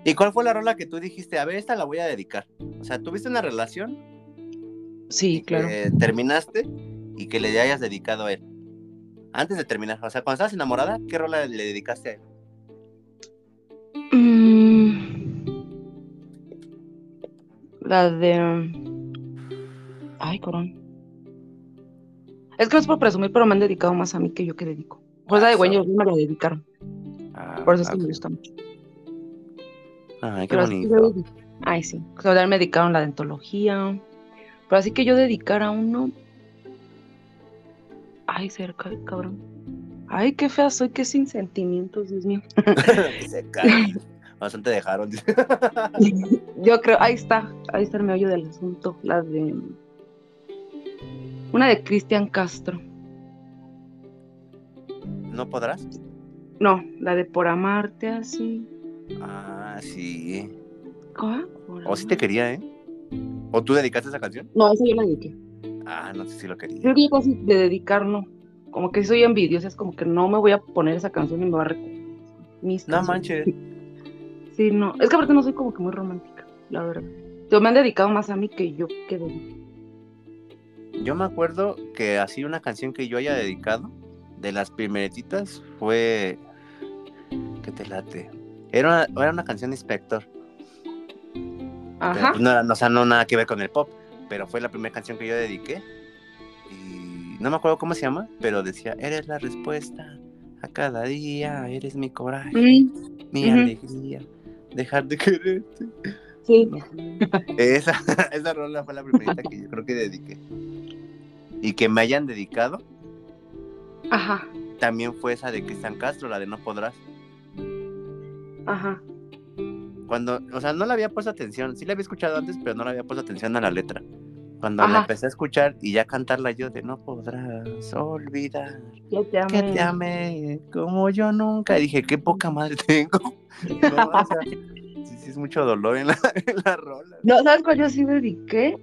¿Y cuál fue la rola que tú dijiste? A ver, esta la voy a dedicar. O sea, ¿tuviste una relación? Sí, claro. terminaste y que le hayas dedicado a él. Antes de terminar, o sea, cuando estabas enamorada, ¿qué rola le dedicaste a él? Mm. la de. Ay, corón. Es que no es por presumir, pero me han dedicado más a mí que yo que dedico. Pues la de Güeño me la dedicaron. Ah, por eso es que me gusta mucho. Ay, qué bonito. Ay, sí. O sea, me dedicaron la dentología. Pero así que yo dedicara a uno. Ay, cerca, cabrón. Ay, qué fea soy, qué sin sentimientos, Dios mío. Se Bastante dejaron. yo creo, ahí está, ahí está el meollo del asunto. La de. Una de Cristian Castro. ¿No podrás? No, la de Por Amarte así. Ah, sí. ¿Cómo? O sí te quería, ¿eh? ¿O tú dedicaste esa canción? No, esa yo la dediqué. Ah, no sé si lo quería. Yo digo así de dedicar, no. Como que soy envidiosa, es como que no me voy a poner esa canción y me va a recordar No manches. Sí, no. Es que aparte no soy como que muy romántica, la verdad. Yo me han dedicado más a mí que yo que Yo me acuerdo que así una canción que yo haya dedicado, de las primeretitas, fue. ¿Qué te late? Era una, era una canción de Inspector. Ajá. Pues, no, o sea, no nada que ver con el pop, pero fue la primera canción que yo dediqué. Y no me acuerdo cómo se llama, pero decía, eres la respuesta a cada día, eres mi coraje, mm. mi alegría, dejar de quererte. Sí. Esa, esa rola fue la primera que yo creo que dediqué. Y que me hayan dedicado. Ajá. También fue esa de Cristian Castro, la de No Podrás. Ajá cuando, o sea, no le había puesto atención, sí la había escuchado antes, pero no le había puesto atención a la letra. Cuando la empecé a escuchar y ya cantarla yo de no podrás olvidar que te amé, como yo nunca. Y dije, qué poca madre tengo. No, o sea, sí, sí, es mucho dolor en la, en la rola. No, ¿sabes cuál yo sí dediqué?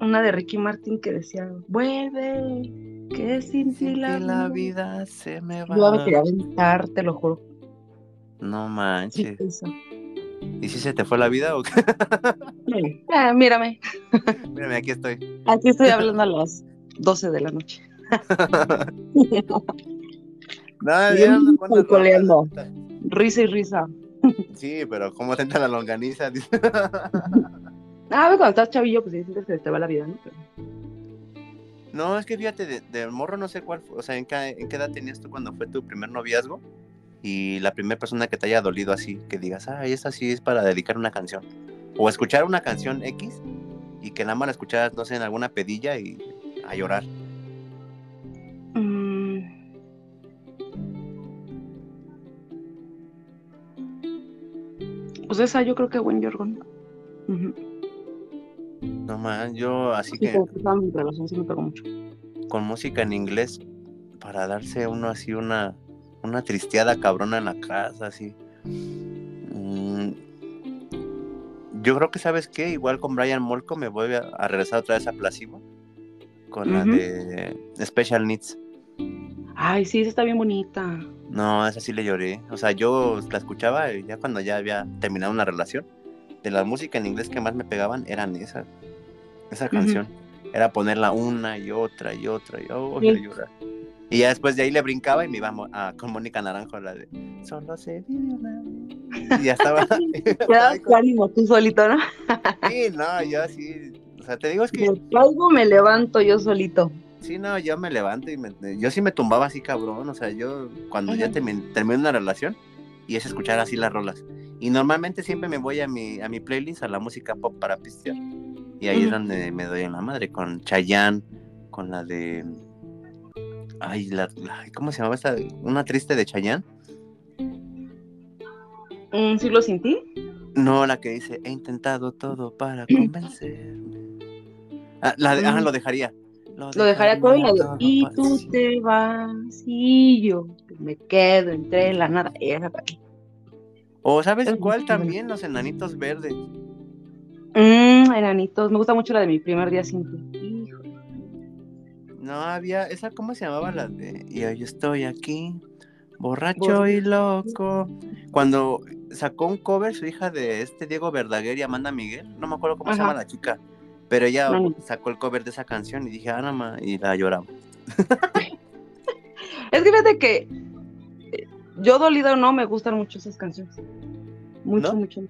Una de Ricky Martin que decía, vuelve, que sin ti la, la, vida se me va. Yo me quería aventar, te lo juro. No manches. ¿Y si se te fue la vida o qué? Ah, mírame. Mírame, aquí estoy. Aquí estoy hablando a las 12 de la noche. no, ya no coleando. Risa y risa. Sí, pero ¿cómo te entra la longaniza? ah, cuando estás chavillo, pues sientes que se te va la vida, ¿no? No, es que fíjate, de, morro no sé cuál, o sea, ¿en qué, ¿en qué edad tenías tú cuando fue tu primer noviazgo? Y la primera persona que te haya dolido así, que digas, ah, esta sí es para dedicar una canción. O escuchar una canción X y que nada más la escucharas, no sé, en alguna pedilla y a llorar. Mm. Pues esa yo creo que buen Jorgon. No más, yo así que. Con música en inglés, para darse uno así una, una tristeada cabrona en la casa, así. Mm, yo creo que, ¿sabes qué? Igual con Brian Molko me voy a, regresar otra vez a Placebo con la de Special Needs. Ay, sí, esa está bien bonita. No, esa sí le lloré. O sea, yo la escuchaba ya cuando ya había terminado una relación. De la música en inglés que más me pegaban eran esas esa canción. Era ponerla una y otra y otra y, oh, llorar. Y ya después de ahí le brincaba y me iba a, con Mónica Naranjo la de Solo se vive una Y ya estaba. Te ánimo tú solito, ¿no? sí, no, yo así. O sea, te digo es que. Algo me levanto yo solito. Sí, no, yo me levanto y me, yo sí me tumbaba así cabrón. O sea, yo cuando ya terminé, una relación y es escuchar así las rolas. Y normalmente siempre me voy a mi, a mi playlist, a la música pop para pistear. Y ahí es donde me doy en la madre, con Chayanne, con la de... Ay, la, ¿cómo se llamaba esta? Una triste de Chayanne. ¿Un siglo sin ti? No, la que dice, he intentado todo para convencerme. Ah, la de, lo dejaría. Lo, dejaría todo y, tú te vas y yo me quedo entre la nada. O ¿sabes cuál también? Los enanitos verdes. Mmm, enanitos. Me gusta mucho la de mi primer día sin ti. No, había, esa, ¿cómo se llamaba la de? Y hoy estoy aquí, borracho y loco. Cuando sacó un cover su hija de este Diego Verdaguer y Amanda Miguel, no me acuerdo cómo se llama la chica, pero ella sacó el cover de esa canción y dije, ah, y la lloraba. es que fíjate que eh, yo dolida o no, me gustan mucho esas canciones. Mucho, mucho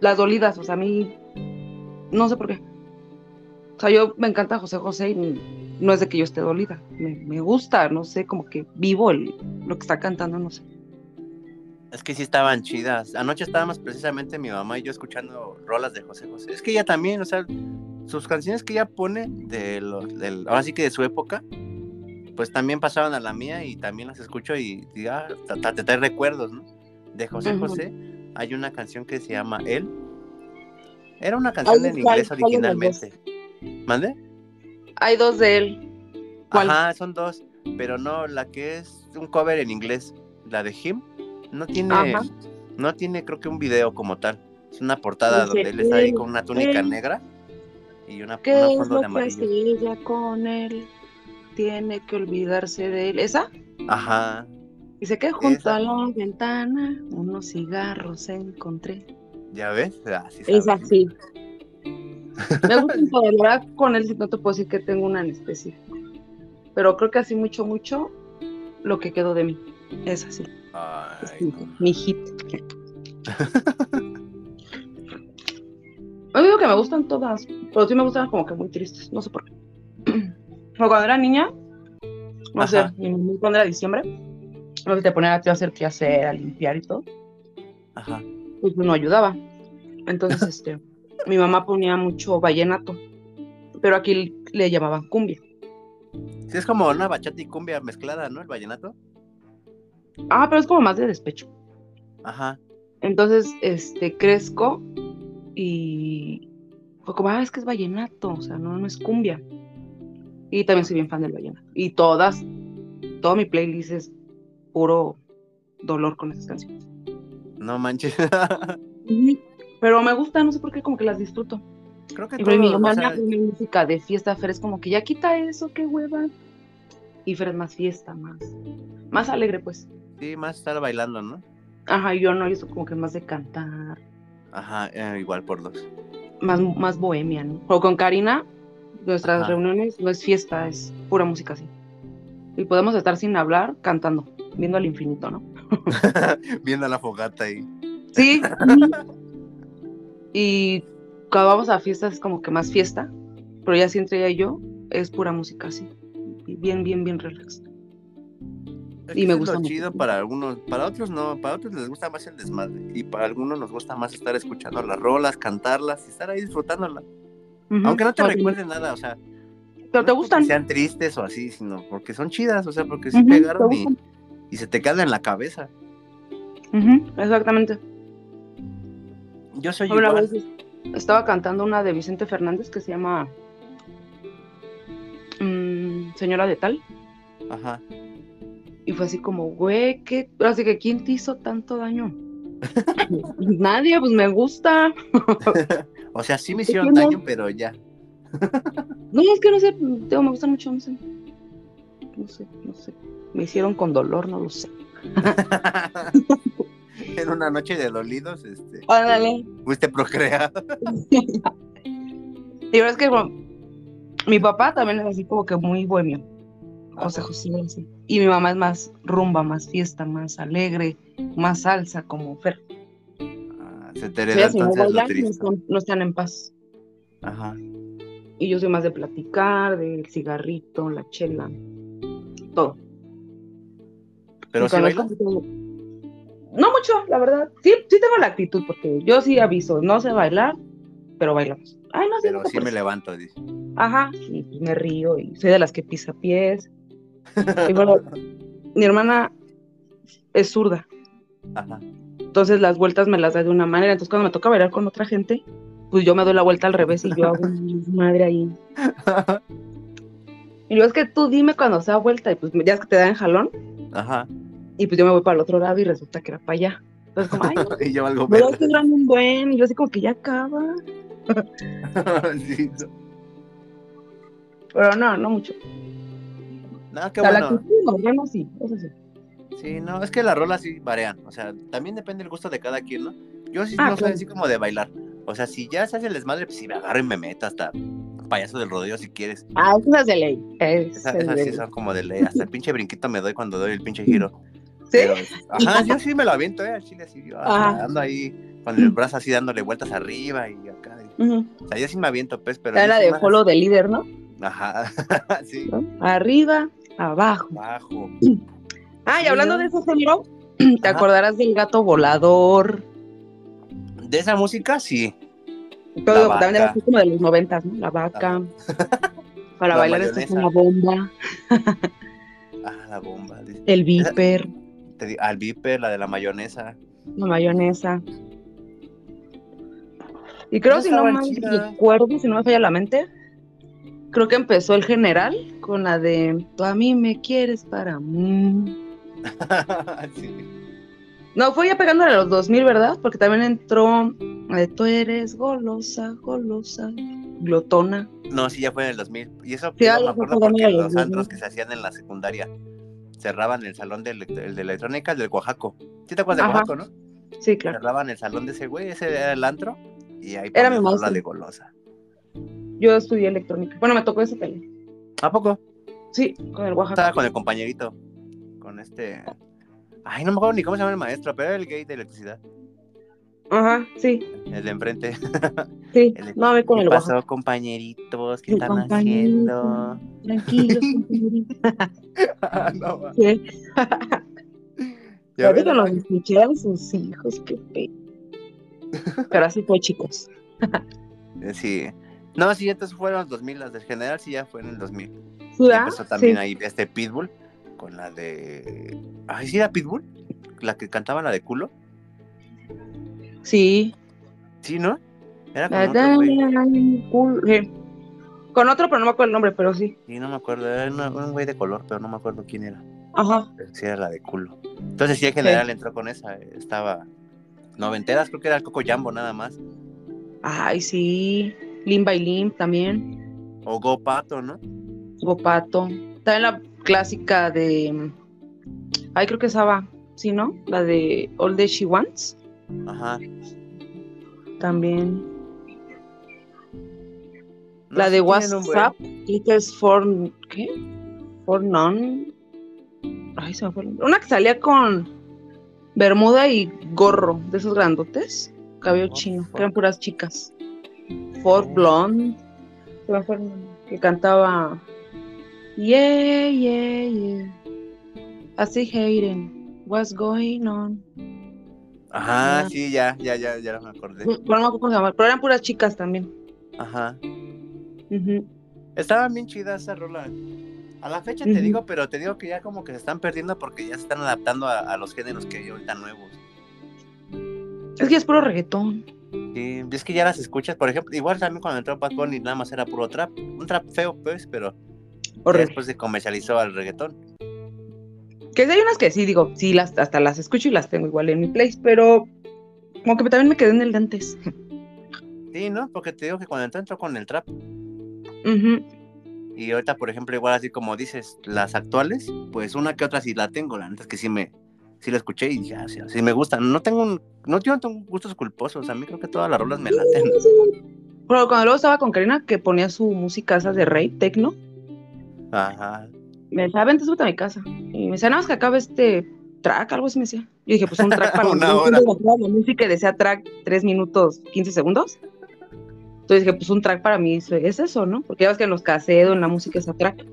las dolidas, o sea, a mí no sé por qué. O sea, yo me encanta José José y no es de que yo esté dolida, me, gusta, no sé, como que vivo el, lo que está cantando, no sé. Es que sí estaban chidas. Anoche estábamos precisamente mi mamá y yo escuchando rolas de José José. Es que ella también, o sea, sus canciones que ella pone de los, del, ahora sí que de su época, pues también pasaban a la mía y también las escucho y, ya ah, te, trae recuerdos, ¿no? De José José hay una canción que se llama Él. Era una canción en inglés originalmente. ¿Mande? Hay dos de él. Ajá, son dos. Pero no, la que es un cover en inglés, la de Him, no tiene, no tiene creo que un video como tal. Es una portada donde él está ahí con una túnica negra y una, ¿Qué una fondo de amarillo. ella con él? Tiene que olvidarse de él. ¿Esa? Ajá. Dice que junto a la ventana unos cigarros encontré. ¿Ya ves? Ah, es así. Me gusta de verdad con él no te puedo decir que tengo una en específico. Pero creo que así mucho, mucho lo que quedó de mí. Es así. Mi hit. No digo que me gustan todas, pero sí me gustan como que muy tristes, no sé por qué. Pero cuando era niña, no sé, cuando era diciembre, no te ponían a ti a hacer qué hacer, a limpiar y todo. Ajá. Pues no ayudaba. Entonces, este, mi mamá ponía mucho vallenato, pero aquí le llamaban cumbia. Sí, es como una bachata y cumbia mezclada, ¿no? El vallenato. Ah, pero es como más de despecho. Ajá. Entonces, este, crezco y fue como, ah, es que es vallenato, o sea, no, no es cumbia. Y también soy bien fan del vallenato. Y todas, todo mi playlist es puro dolor con esas canciones. No manches. Pero me gusta, no sé por qué, como que las disfruto. Creo que todo, mi hermana mi música de fiesta, Fer es como que ya quita eso, qué hueva. Y Fer es más fiesta, más, más alegre, pues. Sí, más estar bailando, ¿no? Ajá, yo no, yo como que más de cantar. Ajá, eh, igual por dos. Más, más bohemia, ¿no? O con Karina, nuestras reuniones no es fiesta, es pura música así. Y podemos estar sin hablar cantando viendo al infinito, ¿no? viendo la fogata ahí. Sí. y cuando vamos a fiestas es como que más fiesta, pero ya si entre ella y yo, es pura música así. Bien, bien, bien relax. y me gusta chido para algunos, para otros no, para otros les gusta más el desmadre y para algunos nos gusta más estar escuchando las rolas, cantarlas y estar ahí disfrutándolas. Aunque no te recuerden nada, o sea, pero te gustan. sean tristes o así, sino porque son chidas, o sea, porque se pegaron y, se te quedan en la cabeza. exactamente. Yo soy igual. estaba cantando una de Vicente Fernández que se llama mm, Señora de Tal. Ajá. Y fue así como, güey, ¿qué? Así que, ¿quién te hizo tanto daño? Nadie, pues me gusta. o sea, sí me hicieron daño, pero ya. no, es que no sé, me gusta mucho, no sé. No sé, no sé. Me hicieron con dolor, no lo sé. en una noche de dolidos, este. Ándale. Fuiste procreado. y es que mi papá también es así como que muy bohemio. José José, así. Y mi mamá es más rumba, más fiesta, más alegre, más salsa, como Fer. Ah, se te hereda entonces no, están, en paz. Ajá. Y yo soy más de platicar, del cigarrito, la chela, todo. ¿Pero si bailas? No mucho, la verdad. Sí, sí tengo la actitud, porque yo sí aviso, no sé bailar, pero bailamos. Ay, no sé. Pero sí me levanto, dice. Ajá, y me río, y soy de las que pisa pies. Y bueno, mi hermana es zurda. Ajá. Entonces las vueltas me las da de una manera. Entonces cuando me toca bailar con otra gente, pues yo me doy la vuelta al revés y yo hago mi madre ahí. Y luego es que tú dime cuando sea vuelta, y pues ya es que te dan jalón. Ajá. Y pues yo me voy para el otro lado y resulta que era para allá. Entonces, como, ay, y yo algo es un buen, y yo así como que ya acaba. Pero no, no mucho. No, qué bueno. La sí, eso sí. Sí, no, es que las rolas sí varían. O sea, también depende del gusto de cada quien, ¿no? Yo sí ah, no soy así como de bailar. O sea, si ya se hace el desmadre, pues si me agarro y me meto hasta payaso del rodeo si quieres. Ah, esas de ley. esas, sí son como de ley. Hasta el pinche brinquito me doy cuando doy el pinche giro. ¿Sí? ajá, yo sí me lo aviento, ¿eh? Al chile así, yo ando ahí con el brazo así dándole vueltas arriba y acá. O sea, yo sí me aviento, pues, pero. Era de follow de líder, ¿no? Ajá, sí. Arriba, abajo. Abajo. Ah, y hablando de eso, género, ¿te acordarás del gato volador? De esa música, sí. Todo, también era como de los noventas, ¿no? La vaca. Para bailar esto es una bomba. ah, la bomba. El viper. Al viper, la de la mayonesa. La mayonesa. Y creo, si no me recuerdo, si no me falla la mente, creo que empezó el general con la de Tú a mí me quieres para mí. No, fue ya pegándole a los 2000, ¿verdad? Porque también entró de Tú eres golosa, golosa, glotona. No, sí, ya fue en el 2000. Y eso sí, me acuerdo porque los antros que se hacían en la secundaria cerraban el salón de, el de electrónica, el del Oaxaco. ¿Sí te acuerdas de Oaxaco, no? Sí, claro. Cerraban el salón de ese güey, ese era el antro, y ahí era mi la de golosa. Yo estudié electrónica. Bueno, me tocó ese tele. ¿A poco? Sí, con el Oaxaca. Estaba con el compañerito. Con este. Ay, no me acuerdo ni cómo se llama el maestro, pero era el gay de electricidad. Ajá, sí. El de enfrente. Sí, no, a ver con el pasó, compañeritos? ¿Qué están haciendo? Tranquilos, compañeritos. ah, no, sí. Ya ahorita los escucharon sus hijos, qué pe. Pero así fue, chicos. sí. No, sí, entonces fueron los 2000, las del general sí ya fue en el 2000. empezó también ahí este Pitbull con la de. Ay, sí, era Pitbull, la que cantaba la de culo. Sí. Sí, ¿no? Era con otro, güey. Con otro, pero no me acuerdo el nombre, pero sí. Sí, no me acuerdo. Era un güey de color, pero no me acuerdo quién era. Ajá. sí, era la de culo. Entonces, sí, en general entró con esa. Estaba. Noventeras, creo que era el Coco Jambo nada más. Ay, sí. Lim by Lim también. O Gopato, ¿no? Gopato. También la clásica de. Ay, creo que esa ¿sí, no? La de All That She Wants. Ajá. También. la de WhatsApp, is for. ¿Qué? For None. Ay, se me fue Una que salía con Bermuda y gorro, de esos grandotes. Cabello chino, eran puras chicas. For Blonde. Se me fue que cantaba Yeah, yeah, yeah. Así hating. What's going on? Ajá, sí, ya, ya, ya, ya me acordé. Pero no cómo se llama, pero eran puras chicas también. Ajá. Estaban bien chidas esa rola. A la fecha te digo, pero te digo que ya como que se están perdiendo porque ya se están adaptando a, los géneros que hay ahorita nuevos. Es que es puro reggaetón. Sí, es que ya las escuchas, por ejemplo, igual también cuando entró Bad Bunny nada más era puro trap, un trap feo pues, pero después se comercializó al reggaetón. Que hay unas que sí, digo, sí, las, hasta las escucho y las tengo igual en mi place, pero como que también me quedé en el de antes. Sí, ¿no? Porque te digo que cuando entró con el trap. Y ahorita, por ejemplo, igual así como dices, las actuales, pues una que otra sí la tengo, la neta que sí me, sí la escuché y dije, ah, sí, me gustan. No tengo un, no, tengo gustos culposos, a mí creo que todas las rolas me laten. Pero cuando luego estaba con Karina, que ponía su música esa de rey, tecno. Ajá. Me decía, vente, súbete a mi casa. Y me decía, nada más que acabe este track, algo así me decía. Yo dije, pues un track para una hora. La música decía track 3 minutos 15 segundos. Entonces dije, pues un track para mí es eso, ¿no? Porque ya ves que en los casedos, en la música es a track.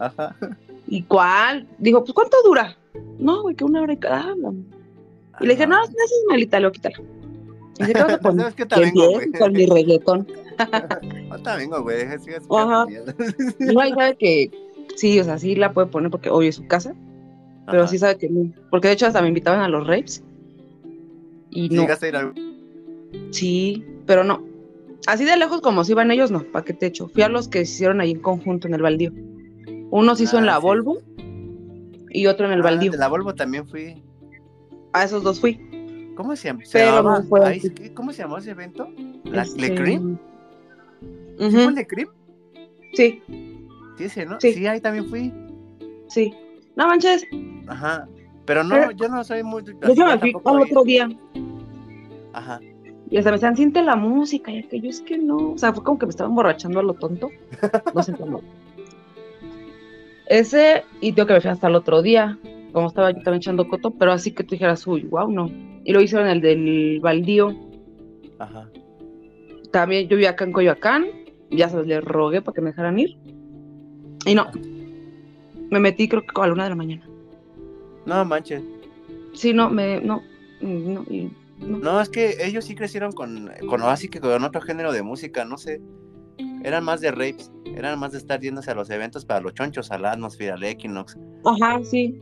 Ajá. ¿Y cuál? Dijo, pues ¿cuánto dura? No, güey, que una hora y cada. Y le dije, no, no, es malita, lo quítalo. Y dice, ¿qué vas a poner? que te vengo, güey. Con mi reggaetón. te vengo, güey, Ajá. No, y sabe que sí, o sea, sí la puede poner porque hoy es su casa. Pero sí sabe que no. Porque de hecho hasta me invitaban a los rapes. Y no. ¿Llegaste a ir a... Sí, pero no. Así de lejos como si iban ellos, no, ¿para qué te echo? Fui a los que se hicieron ahí en conjunto en el baldío. Uno se hizo en ah, la Volvo y otro en el ah, baldío. De la Volvo también fui. A esos dos fui. ¿Cómo se, llama? ¿Cómo se llamó ese evento? ¿La, este... ¿Le Cream? ¿Sí Le Cream? Sí. Sí, ese, ¿no? Sí. ahí también fui. Sí. No manches. Ajá. Pero no, yo no soy muy. Yo me fui al otro día. Ajá. Y hasta me decían, siente la música, y aquello es que no. O sea, fue como que me estaba emborrachando a lo tonto. No sé cómo. Ese, y tengo que me fui hasta el otro día, como estaba yo también echando coto, pero así que tú dijeras, uy, wow, no. Y lo hicieron el del baldío. Ajá. También yo vi acá en Coyoacán, ya se les rogué para que me dejaran ir. Y no. Me metí creo que a la una de la mañana. No manches. Sí, no, me, no, no, y no. es que ellos sí crecieron con, con así que con otro género de música, no sé. Eran más de rapes, eran más de estar yéndose a los eventos para los chonchos, a la atmósfera, al Equinox. Ajá, sí.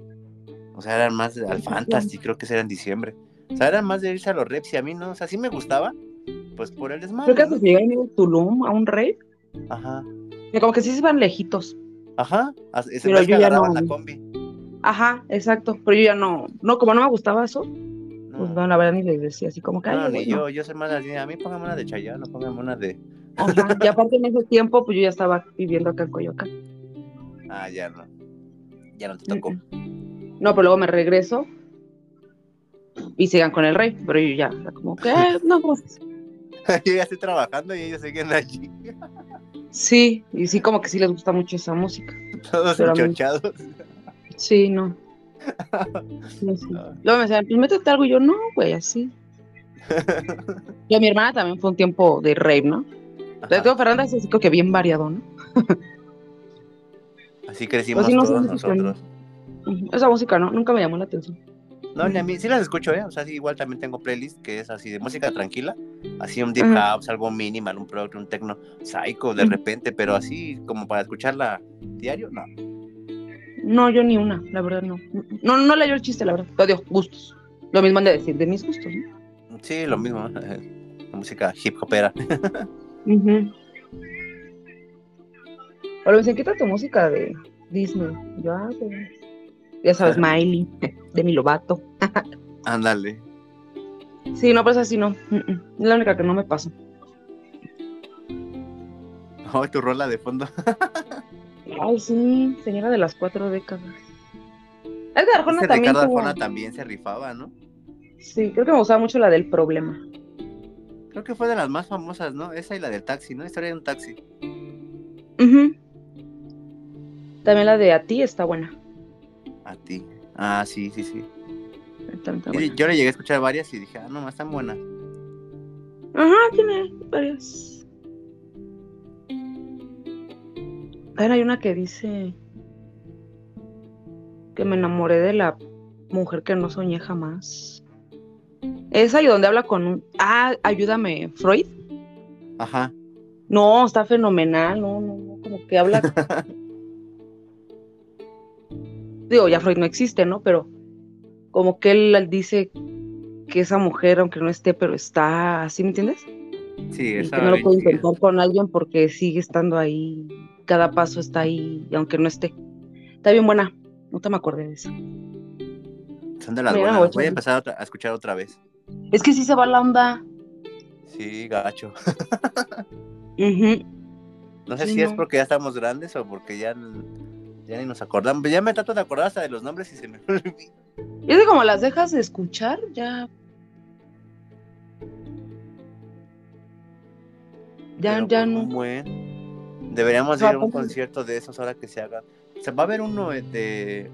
O sea, eran más al Fantasy, creo que era en diciembre. O sea, eran más de irse a los rapes y a mí no, o sea, sí me gustaba, pues por el desmadre. Creo que se llegaron a Tulum a un rape. Ajá. Y como que sí se iban lejitos. Ajá, ese Pero yo ya no... la combi. Ajá, exacto, pero yo ya no, no, como no me gustaba eso, pues no, la verdad ni les decía así como que. No, ni yo, yo soy más así, a mí póngame una de Chayanne, no póngame una de. Ajá, y aparte en ese tiempo, pues yo ya estaba viviendo acá en Coyoacán. Ah, ya no. Ya no te tocó. No, pero luego me regreso y sigan con el rey, pero yo ya, como que, no, pues. yo ya estoy trabajando y ellos siguen allí. Sí, y sí, como que sí les gusta mucho esa música. Todos enchochados. Sí, no. Luego me decían, pues métete algo. Y yo, no, güey, así. y a mi hermana también fue un tiempo de rave, ¿no? De todo Fernanda es así que bien variado, ¿no? así crecimos pues todos nosotros. Esa música, ¿no? Nunca me llamó la atención. No, ni a mí, sí las escucho, ¿eh? O sea, sí, igual también tengo playlist que es así de música tranquila, así un deep house, algo minimal, un producto, un techno psycho de repente, pero así como para escucharla diario, no. No, yo ni una, la verdad no. No, no leyó el chiste, la verdad. Lo dio gustos. Lo mismo han de decir, de mis gustos, ¿no? Sí, lo mismo. La música hip hopera. Uh -huh. O me dicen, quita tu música de Disney. Yo, ah, pues, ya sabes, Miley, de mi Lobato. Ándale. Sí, no, pues así no. Es la única que no me pasa. Oh, tu rola de fondo. Ay, sí, señora de las cuatro décadas. Edgar Arjona también. Ricardo Arjona también se rifaba, ¿no? Sí, creo que me gustaba mucho la del problema. Creo que fue de las más famosas, ¿no? Esa y la del taxi, ¿no? Historia de un taxi. También la de A ti está buena. A ti. Ah, sí, sí, sí. yo le llegué a escuchar varias y dije, ah, no, están buenas. Ajá, tiene varias. hay una que dice que me enamoré de la mujer que no soñé jamás. Esa y donde habla con un... Ah, ayúdame, Freud. Ajá. No, está fenomenal, no, no, no, como que habla... Digo, ya Freud no existe, ¿no? Pero como que él dice que esa mujer, aunque no esté, pero está, ¿así me entiendes? Sí, y que no lo puede intentar con alguien porque sigue estando ahí, cada paso está ahí, y aunque no esté. Está bien buena, no te me acordé de eso. Son de las buenas, voy a empezar a, escuchar otra vez. Es que sí se va la onda. Sí, gacho. No sé si es porque ya estamos grandes o porque ya, ya ni nos acordamos. Ya me trato de acordar hasta de los nombres y se me olvida. Y es que como las dejas de escuchar, ya Ya, ya no. Deberíamos ir a un concierto de esos ahora que se haga. se va a haber uno de.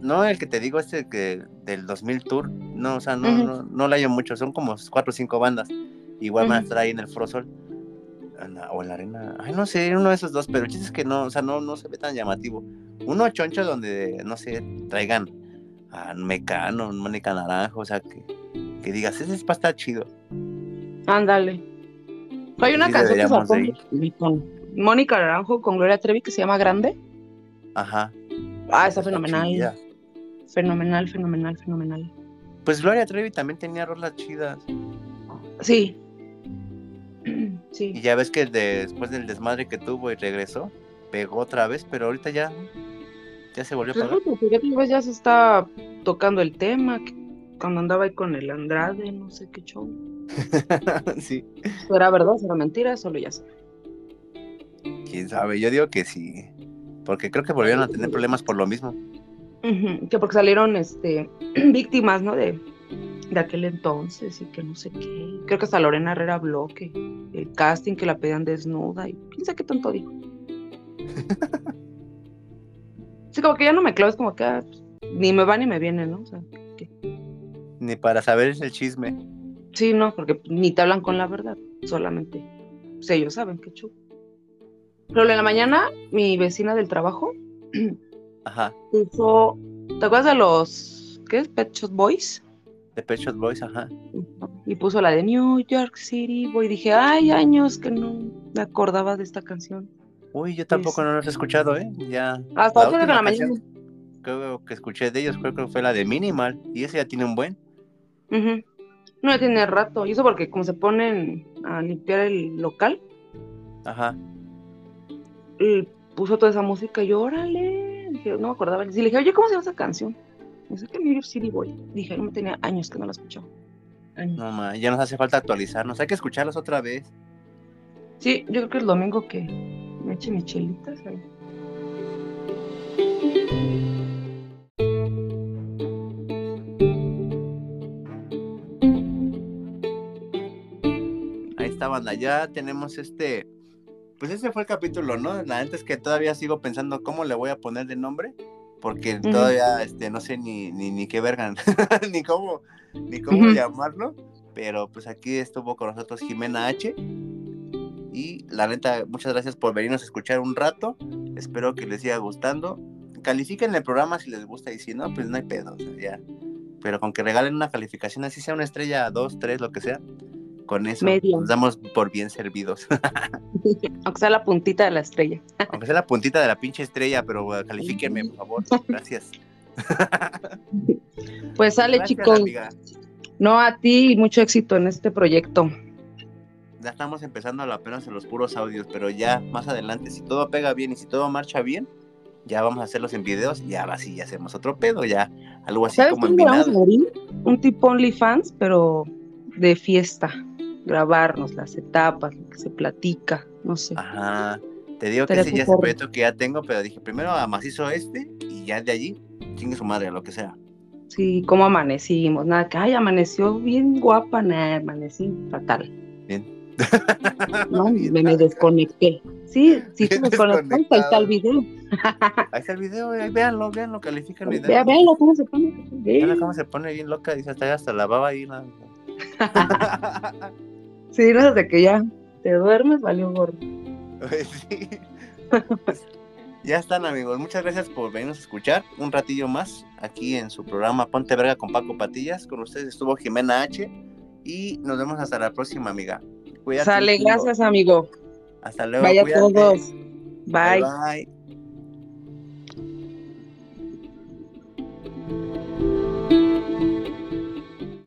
No el que te digo, este que del 2000 Tour. No, o sea, no, no, no, hay mucho. Son como cuatro o cinco bandas. Igual van a estar ahí en el Frosol. O en la arena. Ay, no sé, uno de esos dos. Pero el chiste es que no, o sea, no, no se ve tan llamativo. Uno choncho donde, no sé, traigan a Mecano, Mónica Naranjo. O sea, que, que digas, ese es para estar chido. Ándale. Hay una canción que con Mónica Naranjo con Gloria Trevi que se llama Grande. Ajá. Ah, está fenomenal. Fenomenal, fenomenal, fenomenal. Pues Gloria Trevi también tenía rolas chidas. Sí. Sí. Y ya ves que después del desmadre que tuvo y regresó, pegó otra vez, pero ahorita ya, ya se volvió a pegar. Pues ya se está tocando el tema, cuando andaba ahí con el Andrade, no sé qué show. sí. ¿Será verdad? ¿Será mentira? Solo ya sé. Quién sabe, yo digo que sí. Porque creo que volvieron a tener problemas por lo mismo. Que porque salieron este víctimas, ¿no? De, de aquel entonces y que no sé qué. Creo que hasta Lorena Herrera habló que el casting que la pedían desnuda y sabe qué tanto dijo. sí, como que ya no me claves, como que ah, ni me va ni me viene, ¿no? O sea, Ni para saber el chisme. Sí, no, porque ni te hablan con la verdad, solamente pues, ellos saben qué chulo. Pero en la mañana, mi vecina del trabajo ajá. puso, ¿te acuerdas de los, qué es, Pet Shop Boys? De Pet Shop Boys, ajá. Y puso la de New York City Boy. Dije, ay, años que no me acordaba de esta canción. Uy, yo tampoco no los he escuchado, ¿eh? Ya. Hasta la, la mañana. Creo que escuché de ellos, creo que fue la de Minimal. Y ese ya tiene un buen. No, ya tiene rato. Y eso porque como se ponen a limpiar el local. Ajá. puso toda esa música y yo, órale. Dije, no me acordaba. Y le dije, oye, ¿cómo se llama esa canción? Dice que New York City Boy. Dije, no me tenía años que no la escuchaba. No, ma, ya nos hace falta actualizarnos. Hay que escucharlos otra vez. Sí, yo creo que el domingo que me eche mis chelitas ahí. banda, ya tenemos este, pues ese fue el capítulo, ¿no? La antes que todavía sigo pensando cómo le voy a poner de nombre, porque todavía, este, no sé ni, ni, ni qué vergan, ni cómo, ni cómo llamarlo, pero pues aquí estuvo con nosotros Jimena H. Y la neta, muchas gracias por venirnos a escuchar un rato. Espero que les siga gustando. Califiquen el programa si les gusta y si no, pues no hay pedo. ya. Pero con que regalen una calificación, así sea una estrella, dos, tres, lo que sea, con eso nos damos por bien servidos. Aunque sea la puntita de la estrella. Aunque sea la puntita de la pinche estrella, pero califíquenme, por favor. Gracias. Pues sale, chicos. No a ti y mucho éxito en este proyecto. Ya estamos empezando apenas en los puros audios, pero ya más adelante, si todo pega bien y si todo marcha bien, ya vamos a hacerlos en videos y ahora sí ya hacemos otro pedo, ya algo así como en Un tipo OnlyFans, pero de fiesta grabarnos las etapas, lo que se platica, no sé. Ajá. Te digo que ese ya es el proyecto que ya tengo, pero dije primero amacizo este y ya de allí chingue su madre, lo que sea. Sí, ¿cómo amanecimos? Nada, que ay, amaneció bien guapa, nada, amanecí fatal. Bien. No, me, desconecté. Sí, sí desconectó, ahí está el video. ahí está el video, ahí véanlo, véanlo, califican el video. Véanlo cómo se pone. Véanlo cómo se pone bien loca, dice hasta, hasta la baba ahí. Sí, no, desde que ya te duermes, valió gordo. Sí. Ya están, amigos. Muchas gracias por venirnos a escuchar un ratillo más aquí en su programa Ponte Verga con Paco Patillas. Con ustedes estuvo Jimena H. Y nos vemos hasta la próxima, amiga. Cuídate Sale, gracias, amigo. Hasta luego. Vaya todos. bye. bye.